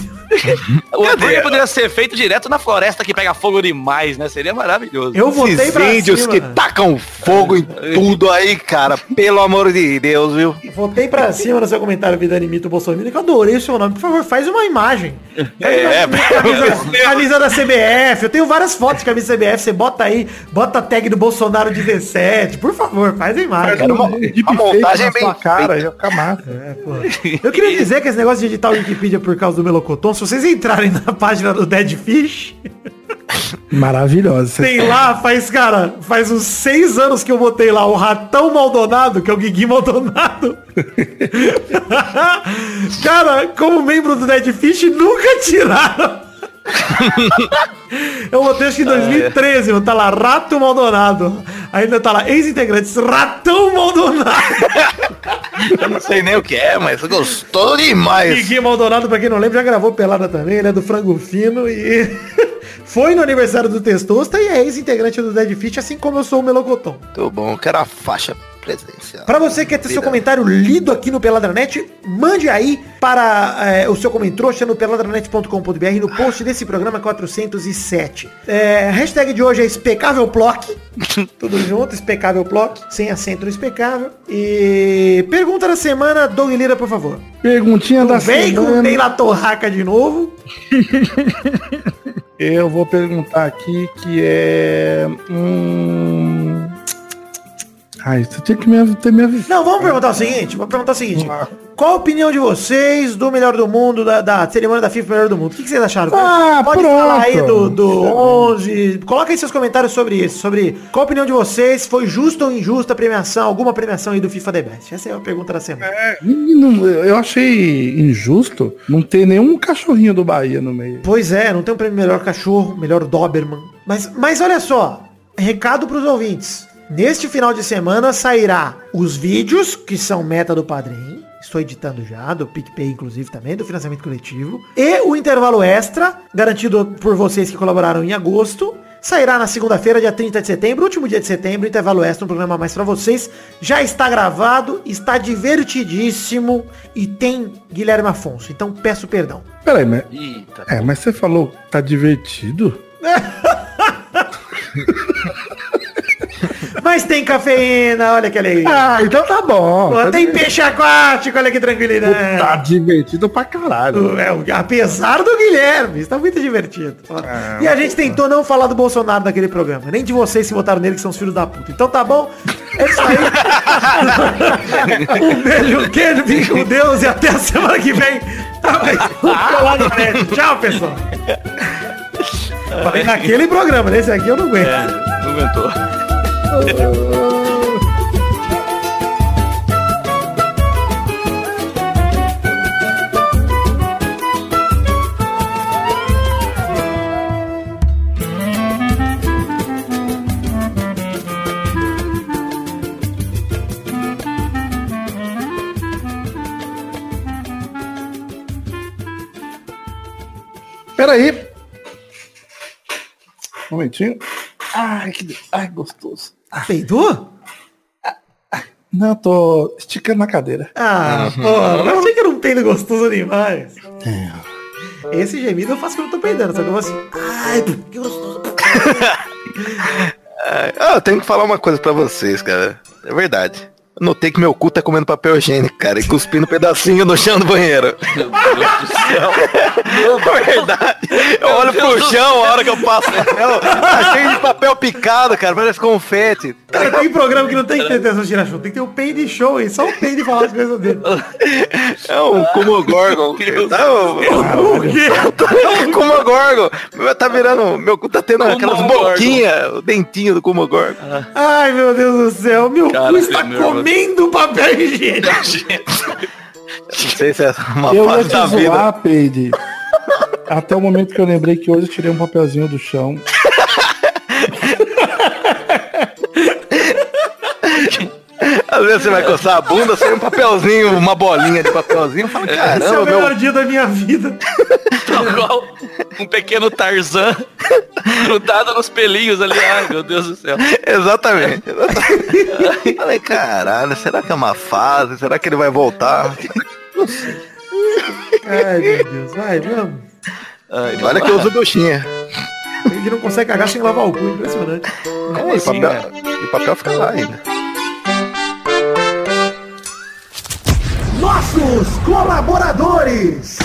o Cadê? hambúrguer poderia ser feito direto na floresta que pega fogo demais, né? Seria maravilhoso. Eu votei Esses pra índios cima. que tacam fogo em tudo aí, cara. Pelo amor de Deus, viu? Votei pra cima no seu comentário, Vidani Mito Bolsonaro, que eu adorei o seu nome. Por favor, faz uma imagem. É, camisa, camisa da CBF. Eu tenho várias fotos de camisa da CBF. Você bota aí, bota a tag do Bolsonaro 17. Por favor, faz a imagem. Quero uma- Deep a montagem é bem cara, feita. massa. É. Eu queria dizer que esse negócio de editar o Wikipedia por causa do Melocoton, se vocês entrarem na página do Dead Fish, Maravilhosa. Tem lá, faz, cara, faz uns seis anos que eu botei lá o Ratão Maldonado, que é o Guigui Maldonado. cara, como membro do Dead Fish, nunca tiraram. Eu botei acho que em 2013, tá lá, Rato Maldonado. Ainda tá lá, ex-integrantes, Ratão Maldonado. Eu não sei nem o que é, mas gostou demais. Guigui Maldonado, pra quem não lembra, já gravou Pelada também, ele é do Frango Fino e foi no aniversário do Testosta e é ex-integrante do Dead Fish, assim como eu sou o Melocoton. Muito bom, quero a faixa presidencial. Pra você que quer ter seu comentário lido aqui no Peladranet, mande aí para eh, o seu comentário no peladranet.com.br no post desse programa 407. É, a hashtag de hoje é expecávelplock. Tudo junto, expecávelplock, sem acento no expecável. E pergunta da semana, Doug Lira, por favor. Perguntinha da Não vem com semana. Neila Torraca de novo. Eu vou perguntar aqui que é. Hum... Ai, você tinha que me, ter me avisado. Não, vamos perguntar o seguinte, vamos perguntar o seguinte. Ah. Qual a opinião de vocês do melhor do mundo, da, da cerimônia da FIFA Melhor do Mundo? O que, que vocês acharam? Ah, Pode pronto. falar aí do, do 11. Coloca aí seus comentários sobre isso. Sobre qual a opinião de vocês. Foi justa ou injusta a premiação? Alguma premiação aí do FIFA The Best? Essa é a pergunta da semana. Menino, eu achei injusto não ter nenhum cachorrinho do Bahia no meio. Pois é, não tem um prêmio melhor cachorro, melhor Doberman. Mas, mas olha só, recado pros ouvintes. Neste final de semana sairá os vídeos, que são meta do Padrim. Estou editando já, do PicPay, inclusive, também, do financiamento coletivo. E o intervalo extra, garantido por vocês que colaboraram em agosto. Sairá na segunda-feira, dia 30 de setembro, último dia de setembro, intervalo extra, um programa a mais pra vocês. Já está gravado, está divertidíssimo e tem Guilherme Afonso. Então peço perdão. Peraí, mas. Eita. É, mas você falou que tá divertido? Mas tem cafeína, olha que alegria. Ah, então tá bom. Pô, Tá tem peixe aquático, olha que tranquilidade. Tá divertido pra caralho. É, o- apesar do Guilherme, está muito divertido. e a gente tentou não falar do Bolsonaro naquele programa, nem de vocês que votaram nele, que são os filhos da puta. Então tá bom? É isso aí. um beijo, um queijo, fique com Deus e até a semana que vem. Tá Nerd. Tchau, pessoal. Falei naquele programa, nesse aqui eu não aguento. É, não aguentou. Peraí. Um momentinho. Ai, que ai, gostoso. Peidou? Não, tô esticando na cadeira. Ah, pô, eu achei que era um peido gostoso demais. Esse gemido eu faço que eu não tô peidando, só que eu vou assim. Ai, que gostoso. Ah, eu tenho que falar uma coisa pra vocês, cara. É verdade. Notei que meu cu tá comendo papel higiênico, cara, e cuspindo um pedacinho no chão do banheiro. Meu Deus do céu. É verdade. Eu olho pro chão a hora que eu passo papel. Tá cheio de papel picado, cara, parece confete. Cara, tem programa que não tem que ter atenção tirar show, tem que ter o peido show, e só o peido e falar as coisas dele. É um Kumogorgon. Tá, um- O quê? Kumogorgon. Meu, Tá virando. Meu cu tá tendo aquelas boquinhas, o dentinho do Kumogorgon. Ai, meu Deus do céu, meu Cara, cu está que nervoso. Comendo papel higiênico. Não sei se é uma eu ia fase da te zoar, Peide. Até o momento que eu lembrei que hoje eu tirei um papelzinho do chão. Às vezes você vai coçar a bunda, sai um papelzinho, uma bolinha de papelzinho. Fala, Esse é o caramba, melhor meu. dia da minha vida. Igual um pequeno Tarzan grudado nos pelinhos ali. Ai, meu Deus do céu. Exatamente. exatamente. Falei, caralho, será que é uma fase? Será que ele vai voltar? Ai, meu Deus, vai, vamos. Ai, Olha que eu uso duchinha. Ele não consegue cagar sem lavar o cu, impressionante. É, e assim, papel, e papel fica lá ainda. Nossos colaboradores.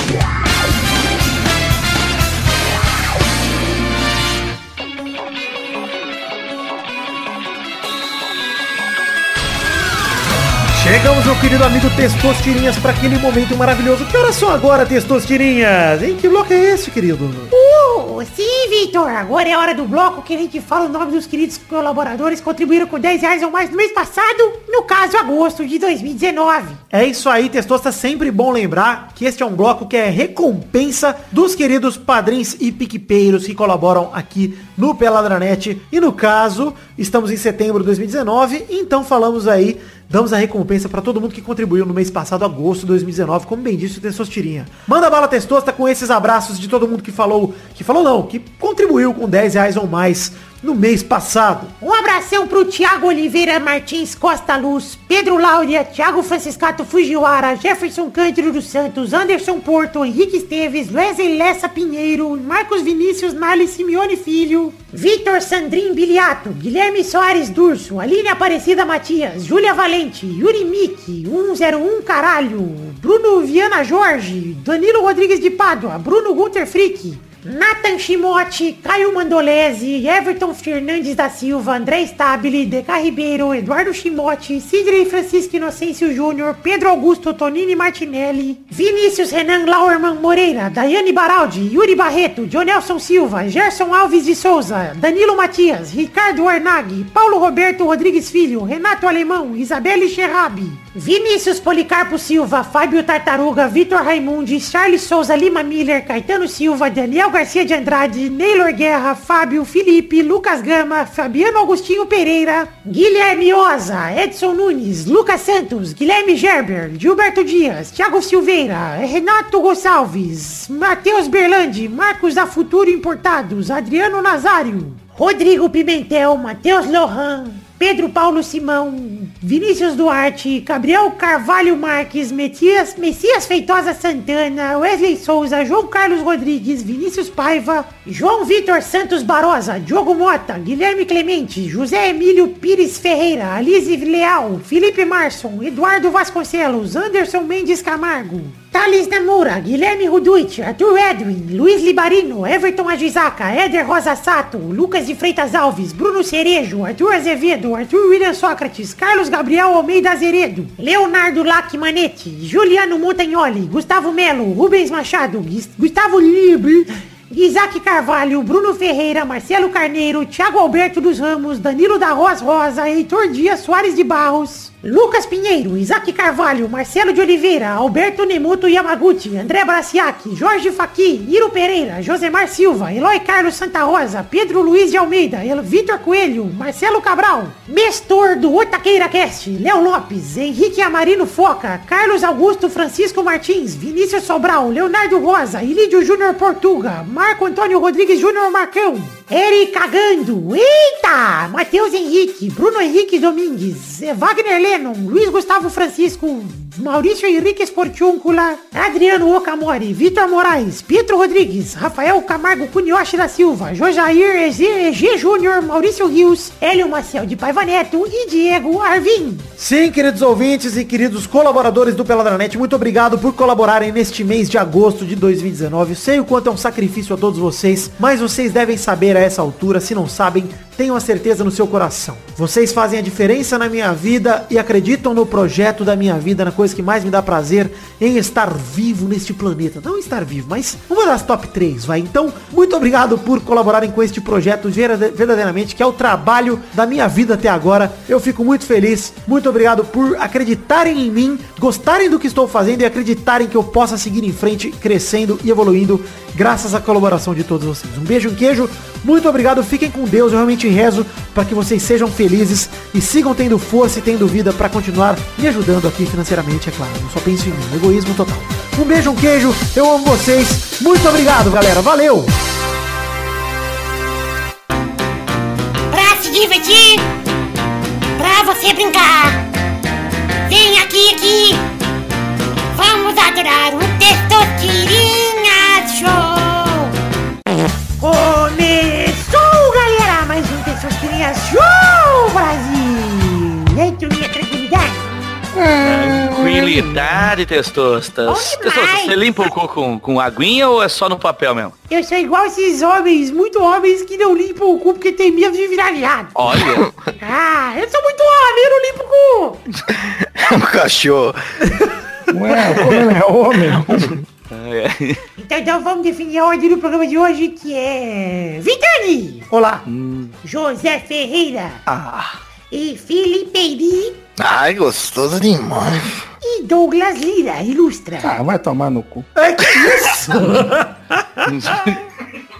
Chegamos, meu querido amigo Testostirinhas, para aquele momento maravilhoso. Que horas são agora, Testostirinhas? Em que bloco é esse, querido? Uh, sim, Vitor. Agora é hora do bloco que a gente fala o nome dos queridos colaboradores que contribuíram com 10 reais ou mais no mês passado, no caso, agosto de 2019. É isso aí, Testosta. Sempre bom lembrar que este é um bloco que é recompensa dos queridos padrinhos e piquepeiros que colaboram aqui no Peladranet. E no caso, estamos em setembro de 2019, então falamos aí, damos a recompensa para todo mundo que contribuiu no mês passado, agosto de 2019, como bem disse o Testostirinha. Manda bala, Testosta, com esses abraços de todo mundo que falou, que falou não, que contribuiu com 10 reais ou mais no mês passado. Um abração pro Thiago Oliveira Martins Costa Luz, Pedro Láudia, Thiago Franciscato Fujiwara, Jefferson Cândido dos Santos, Anderson Porto, Henrique Esteves, Wesley Lessa Pinheiro, Marcos Vinícius Nali Simeone Filho, Vitor Sandrin Biliato, Guilherme Soares Durso, Aline Aparecida Matias, Júlia Valente, Yuri Miki, 101 Caralho, Bruno Viana Jorge, Danilo Rodrigues de Pádua, Bruno Gunter Frick, Nathan Shimote, Caio Mandolese, Everton Fernandes da Silva, André Stabile, Deca Ribeiro, Eduardo Shimote, Sidney Francisco Inocêncio Júnior, Pedro Augusto Tonini Martinelli, Vinícius Renan Lauerman Moreira, Daiane Baraldi, Yuri Barreto, Jonelson Silva, Gerson Alves de Souza, Danilo Matias, Ricardo Arnag, Paulo Roberto Rodrigues Filho, Renato Alemão, Isabelle Cherrabi, Vinícius Policarpo Silva, Fábio Tartaruga, Vitor Raimundi, Charles Souza Lima Miller, Caetano Silva, Daniel Garcia de Andrade, Neylor Guerra, Fábio Felipe, Lucas Gama, Fabiano Agostinho Pereira, Guilherme Oza, Edson Nunes, Lucas Santos, Guilherme Gerber, Gilberto Dias, Thiago Silveira, Renato Gonçalves, Matheus Berlandi, Marcos da Futuro Importados, Adriano Nazário, Rodrigo Pimentel, Matheus Lohan, Pedro Paulo Simão, Vinícius Duarte, Gabriel Carvalho Marques, Messias, Messias Feitosa Santana, Wesley Souza, João Carlos Rodrigues, Vinícius Paiva, João Vitor Santos Barosa, Diogo Mota, Guilherme Clemente, José Emílio Pires Ferreira, Alice Leal, Felipe Marson, Eduardo Vasconcelos, Anderson Mendes Camargo, Thales Namura, Guilherme Ruduit, Arthur Edwin, Luiz Libarino, Everton Agisaca, Éder Rosa Sato, Lucas de Freitas Alves, Bruno Cerejo, Arthur Azevedo, Arthur William Sócrates, Carlos Gabriel Almeida Azeredo, Leonardo Lacmanete, Juliano Montagnoli, Gustavo Melo, Rubens Machado, Gustavo Libre, Isaac Carvalho, Bruno Ferreira, Marcelo Carneiro, Thiago Alberto dos Ramos, Danilo da Rosa Rosa, Heitor Dias Soares de Barros, Lucas Pinheiro, Isaac Carvalho, Marcelo de Oliveira, Alberto Nemoto Yamaguchi, André Braciac, Jorge Faqui, Iro Pereira, Josemar Silva, Eloy Carlos Santa Rosa, Pedro Luiz de Almeida, Vitor Coelho, Marcelo Cabral, Mestor do Otaqueira Cast, Léo Lopes, Henrique Amarino Foca, Carlos Augusto Francisco Martins, Vinícius Sobral, Leonardo Rosa, Ilídio Júnior Portuga, Marco Antônio Rodrigues Júnior Marcão, Eric Cagando. Eita! Matheus Henrique, Bruno Henrique Domingues, Wagner Lennon, Luiz Gustavo Francisco, Maurício Henrique Esportiúncula, Adriano Okamori, Vitor Moraes, Pietro Rodrigues, Rafael Camargo Cunioche da Silva, Jojair EG, Júnior, Maurício Rios, Hélio Maciel de Paiva Neto e Diego Arvim. Sim, queridos ouvintes e queridos colaboradores do Peladranet, muito obrigado por colaborarem neste mês de agosto de 2019. Eu sei o quanto é um sacrifício a todos vocês, mas vocês devem saber a essa altura, se não sabem, tenham a certeza no seu coração. Vocês fazem a diferença na minha vida e acreditam no projeto da minha vida, na coisa que mais me dá prazer em estar vivo neste planeta. Não estar vivo, mas uma das top 3, vai. Então, muito obrigado por colaborarem com este projeto verda- verdadeiramente, que é o trabalho da minha vida até agora. Eu fico muito feliz. Muito obrigado por acreditarem em mim, gostarem do que estou fazendo e acreditarem que eu possa seguir em frente, crescendo e evoluindo graças à colaboração de todos vocês. Um beijo, um queijo. Muito obrigado. Fiquem com Deus. Eu realmente rezo para que vocês sejam felizes e sigam tendo força e tendo vida para continuar me ajudando aqui financeiramente, é claro. Eu só penso em mim. Egoísmo total. Um beijo, um queijo. Eu amo vocês. Muito obrigado, galera. Valeu! Pra se divertir, pra você brincar. Vem aqui, aqui. Vamos adorar o Testosterinha Show. Começou, galera, mais um Testosterinha Show, Brasil. E aí, turminha, tranquilidade? Tranquilidade, Testostas. Bom Testostas, demais. você limpa o cu com, com aguinha ou é só no papel mesmo? Eu sou igual esses homens, muito homens que não limpam o cu porque tem medo de virar viado. Olha, Ah, eu sou muito homem, eu não limpo o cu. É um cachorro. Ué, como é homem? é. Então, então vamos definir a ordem do programa de hoje, que é... Vitani! Olá. José Ferreira Ah, e Felipe Eri Ai, gostoso demais. e Douglas Lira, ilustra. Ah, vai tomar no cu. É que isso?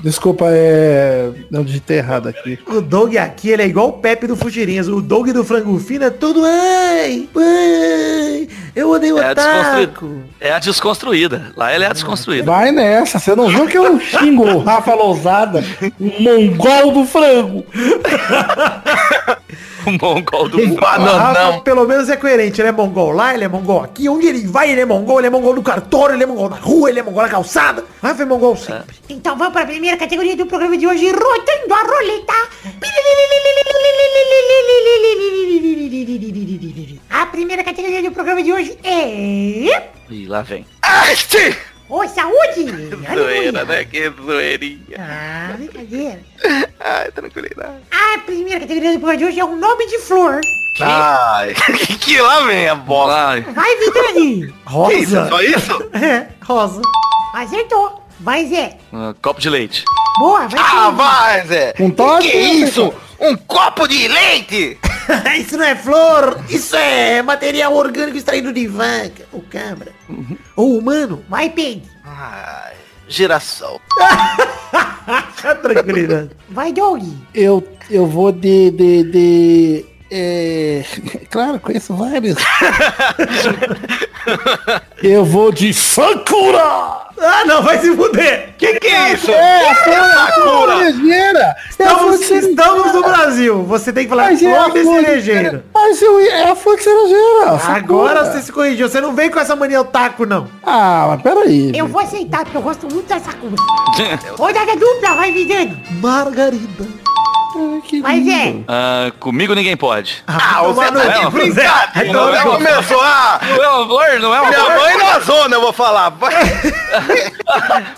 Desculpa, é. Eu digitei errado aqui. O Doug aqui, ele é igual o Pepe do Fugirinhas. O Doug do Frango Fino é todo... Ai, ai, eu odeio é a, otaku. desconstru... é a desconstruída. Lá ele é a desconstruída. Vai nessa, você não viu que eu xingo o Rafa Lousada, o mongol do frango. O mongol do O Rafa, Bananão. pelo menos é coerente. Ele é mongol lá, ele é mongol aqui. Onde ele vai, ele é mongol. Ele é mongol no cartório, ele é mongol na rua, ele é mongol na calçada. Rafa é mongol sempre. Então vamos para a primeira categoria do programa de hoje, rotando a roleta. A primeira categoria do programa de hoje é... Ih, lá vem. Ai, Ô, saúde! Zoeira, né? Que zoeirinha. Ah, brincadeira. Ai, tranquilidade. A primeira categoria do programa de hoje é um nome de flor. Ai, que lá vem a bola. Lá, Vai, Vitani! Que isso? Rosa. Só isso? É, rosa. Acertou. Mas é. ah, copo de leite. Boa, vai Ah, vai, Zé. Um toque, Que né, isso? Um copo de leite? isso não é flor, isso é material orgânico extraído de vaca, ou cabra, ou humano. Vai, Pedro. Ai, girassol. Tranquilidade. Vai, Doug. Eu, eu vou de. de, de é... Claro, conheço vários. eu vou de Sakura! Ah, não, vai se fuder. Que que é isso? É, a flor Sakura. cerejeira! É a Estamos, estamos no Brasil. Você tem que falar Mas é a flor de flor de cerejeira. Mas eu, é a flor de cerejeira! a Agora Sakura. você se corrigiu. Você não vem com essa mania otaku, não. Ah, mas peraí. Eu vou aceitar, porque eu gosto muito dessa cor. Rodada dupla, vai, Vitani. Margarida. Ai, Mas é. Ah, comigo ninguém pode. Ah, o Zé Tomar no tá de Zé. brincadeira. Começou a... Não é uma flor? Não é uma Minha flor? mãe na zona, eu vou falar.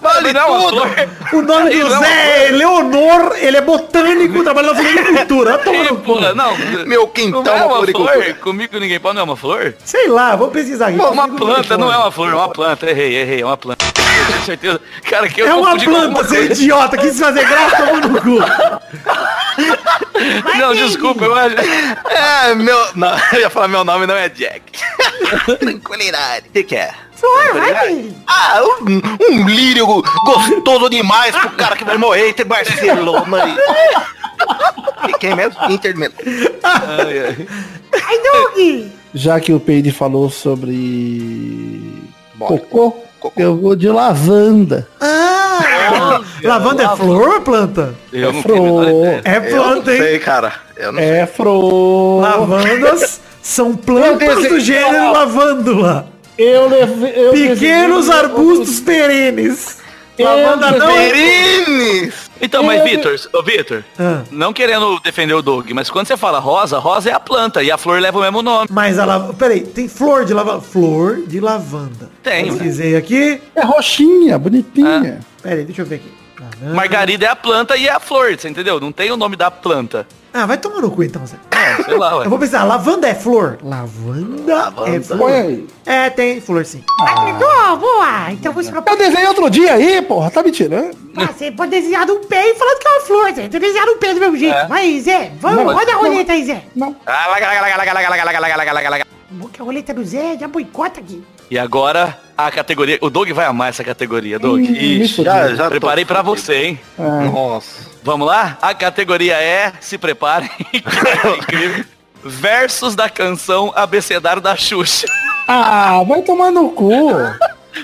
Vale Não é uma tudo. flor? O nome do não. Zé é Leonor, ele é botânico, trabalha na floricultura. Não. Meu quintal Não é é uma flor? Comigo ninguém pode, não é uma flor? Sei lá, vou pesquisar aqui. Uma planta, não é uma flor, é uma planta. Errei, errei, é uma planta. Eu tenho certeza. Cara, que eu É uma planta, você é idiota, quis fazer graça, tomou no cu. Não, desculpa, eu acho. É, meu... Não, eu ia falar meu nome não é Jack. Tranquilidade. O que que é? Flor, vai, Pedro. Ah, um, um lírio gostoso demais pro cara que vai morrer entre Barcelona e... E quem mesmo? Inter mesmo. Ai, ai. Vai, Doug. Já que o Peide falou sobre Bora. Cocô. Eu vou de lavanda. Ah, Lavanda é flor ou é planta? Eu não Fro. tenho a menor ideia. É Eu não planta, hein? sei, cara. Eu não É fro. Lavandas são plantas do gênero lavândula. Eu levei. Eu Pequenos arbustos perenes. Eu Lavanda não é... Então, mas Vitor, ô Vitor, Ah. não querendo defender o Doug, mas quando você fala rosa, rosa é a planta e a flor leva o mesmo nome. Mas a lavanda... Peraí, tem flor de lavanda. Flor de lavanda. Tem, Pesquisei aqui. É roxinha, bonitinha. Peraí, deixa eu ver aqui. Lavanda. Margarida é a planta e é a flor, você entendeu? Não tem o nome da planta. Ah, vai tomar no cu então, Zé. É, sei lá, ué. Eu vou pensar, lavanda é flor? Lavanda, é flor? Põe aí. É, tem flor sim. Boa, boa. Então você vai Eu desenhei outro dia aí, porra. Tá me tirando? Ah, Você pode desenhar no pé e falando que é uma flor, Zé. Tem que desenhar no pé do mesmo jeito. É. Vai, Zé. Vamos, Não, roda a roleta aí, Zé. Não. Que a roleta do Zé já boicota aqui. E agora a categoria. O Doug vai amar essa categoria, Doug. Hum, Já, já tô preparei pra fudido. você, hein? Nossa. Vamos lá? A categoria é, se preparem, incrível, versos da canção Abecedário da Xuxa. Ah, vai tomar no cu.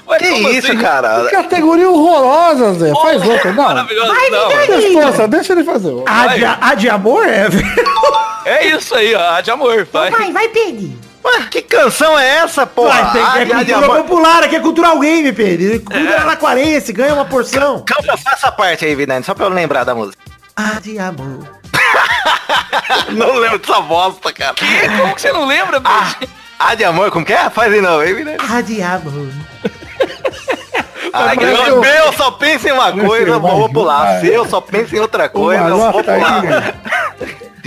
Ué, Que isso, assim? cara? Categoria horrorosa, Zé. Faz Porra, outra, não. Maravilhoso, Vai, não. Resposta, deixa ele fazer. A de, a de amor é. É isso aí, ó, a de amor, vai. Vai, vai, Pedro. Ué, que canção é essa, porra? Ah, é de- de cultura amor. popular, aqui é cultural game, Pedro. Cultura araquarense, ganha uma porção. Só essa parte aí, Vidani, só pra eu lembrar da música. A de amor. Não lembro dessa bosta, cara. Que? Como que você não lembra, Ah, bicho? ah, de amor, como que é? Faz de novo, hein, Vidani? A de amor. Ah, parece eu, só penso em uma coisa, vou pular. Se eu só penso em outra coisa, eu vou aí, pular. né?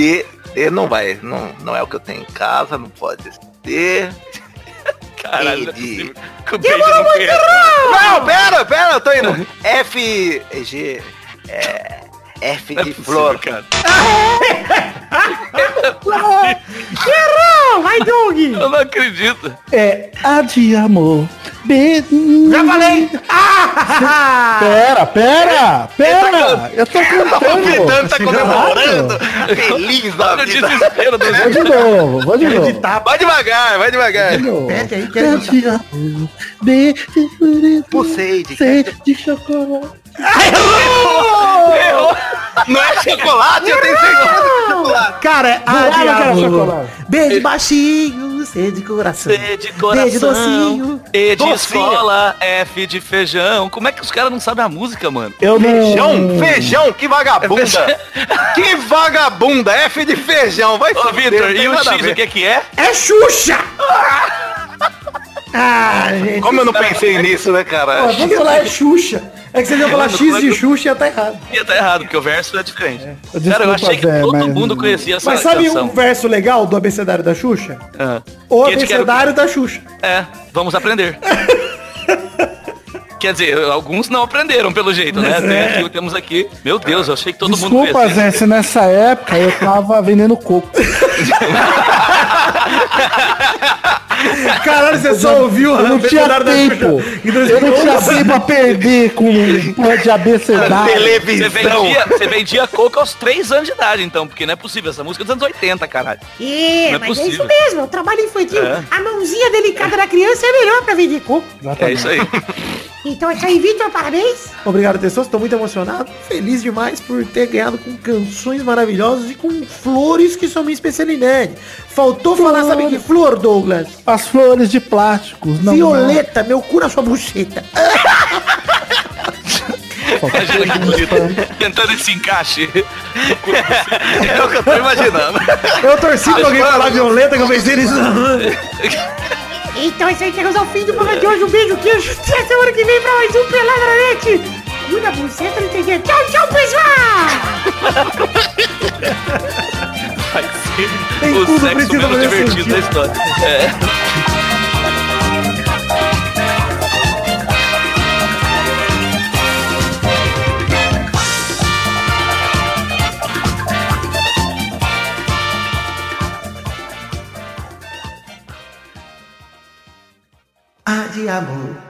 D não vai, não, não é o que eu tenho em casa, não pode ser. Caralho, é possível que o Pedro não conhece. Não, pera, pera, eu tô indo. F, G, é, F é de possível, flor. cara. Errou! Vai, Doug. Eu não acredito. É A de amor. B... Já falei. Ah! Pera, pera, pera. Eu tô cantando. tá comemorando. Feliz da Olha o vida. desespero do Vou de novo, vou de novo. Vai devagar, vai devagar. De novo. Pede aí, A quer de amor. B de Pulsei de C de chocolate. Não é chocolate, eu tenho certeza que é chocolate. Cara, é A chocolate. Beijo baixinho, C de coração. C de coração, D de docinho. E de Docinho. escola, F de feijão. Como é que os caras não sabem a música, mano? Eu não... Feijão, feijão, que vagabunda. É que vagabunda, F de feijão, vai Ô, Vitor, e o X, o que que é? É Xuxa! Ah, gente. Como eu não pensei nisso, né, cara? Pô, vamos falar é Xuxa. É que você ia falar X de Xuxa e ia tá errado. Ia tá errado, porque o verso é diferente. Desculpa, Cara, eu achei que todo mas- mundo conhecia essa Mas sabe canção. um verso legal do abecedário da Xuxa? Ah. O Que abecedário da Xuxa. É, vamos aprender. Quer dizer, alguns não aprenderam pelo jeito, né? Aqui, temos aqui. Meu Deus, eu achei que todo mundo Desculpa. Zé, se nessa época eu tava vendendo coco. Caralho, você só ouviu Eu não tinha tempo. Eu não 2011? tinha tempo a perder com porra de abecedário. Você Televisão. vendia, você vendia coco aos 3 anos de idade, então, porque não é possível. Essa música é dos anos 80, caralho. É, Não é mas é possível. isso mesmo. O trabalho infantil. É. A mãozinha delicada da criança é melhor pra vender coco. É isso aí. Então é isso aí, Vitor. Parabéns. Obrigado, pessoas. Estou muito emocionado. Feliz demais por ter ganhado com canções maravilhosas e com flores que são minha especialidade. Faltou falar, sabe que flor, Douglas? As flores de plásticos. Não, Violeta, meu cu na sua bucheta. Imagina que bonito. Tentando esse encaixe. É o que eu tô imaginando. Eu torci pra alguém falar violeta que eu pensei nisso. Então é isso aí. Chegamos ao fim do programa de hoje. Um beijo, queijo. Até semana que vem pra mais um Peladranete. Muda a buceta, não entendi. Tchau, tchau, pessoal. Vai ser Tem o sexo menos divertido da história. É. A de amor.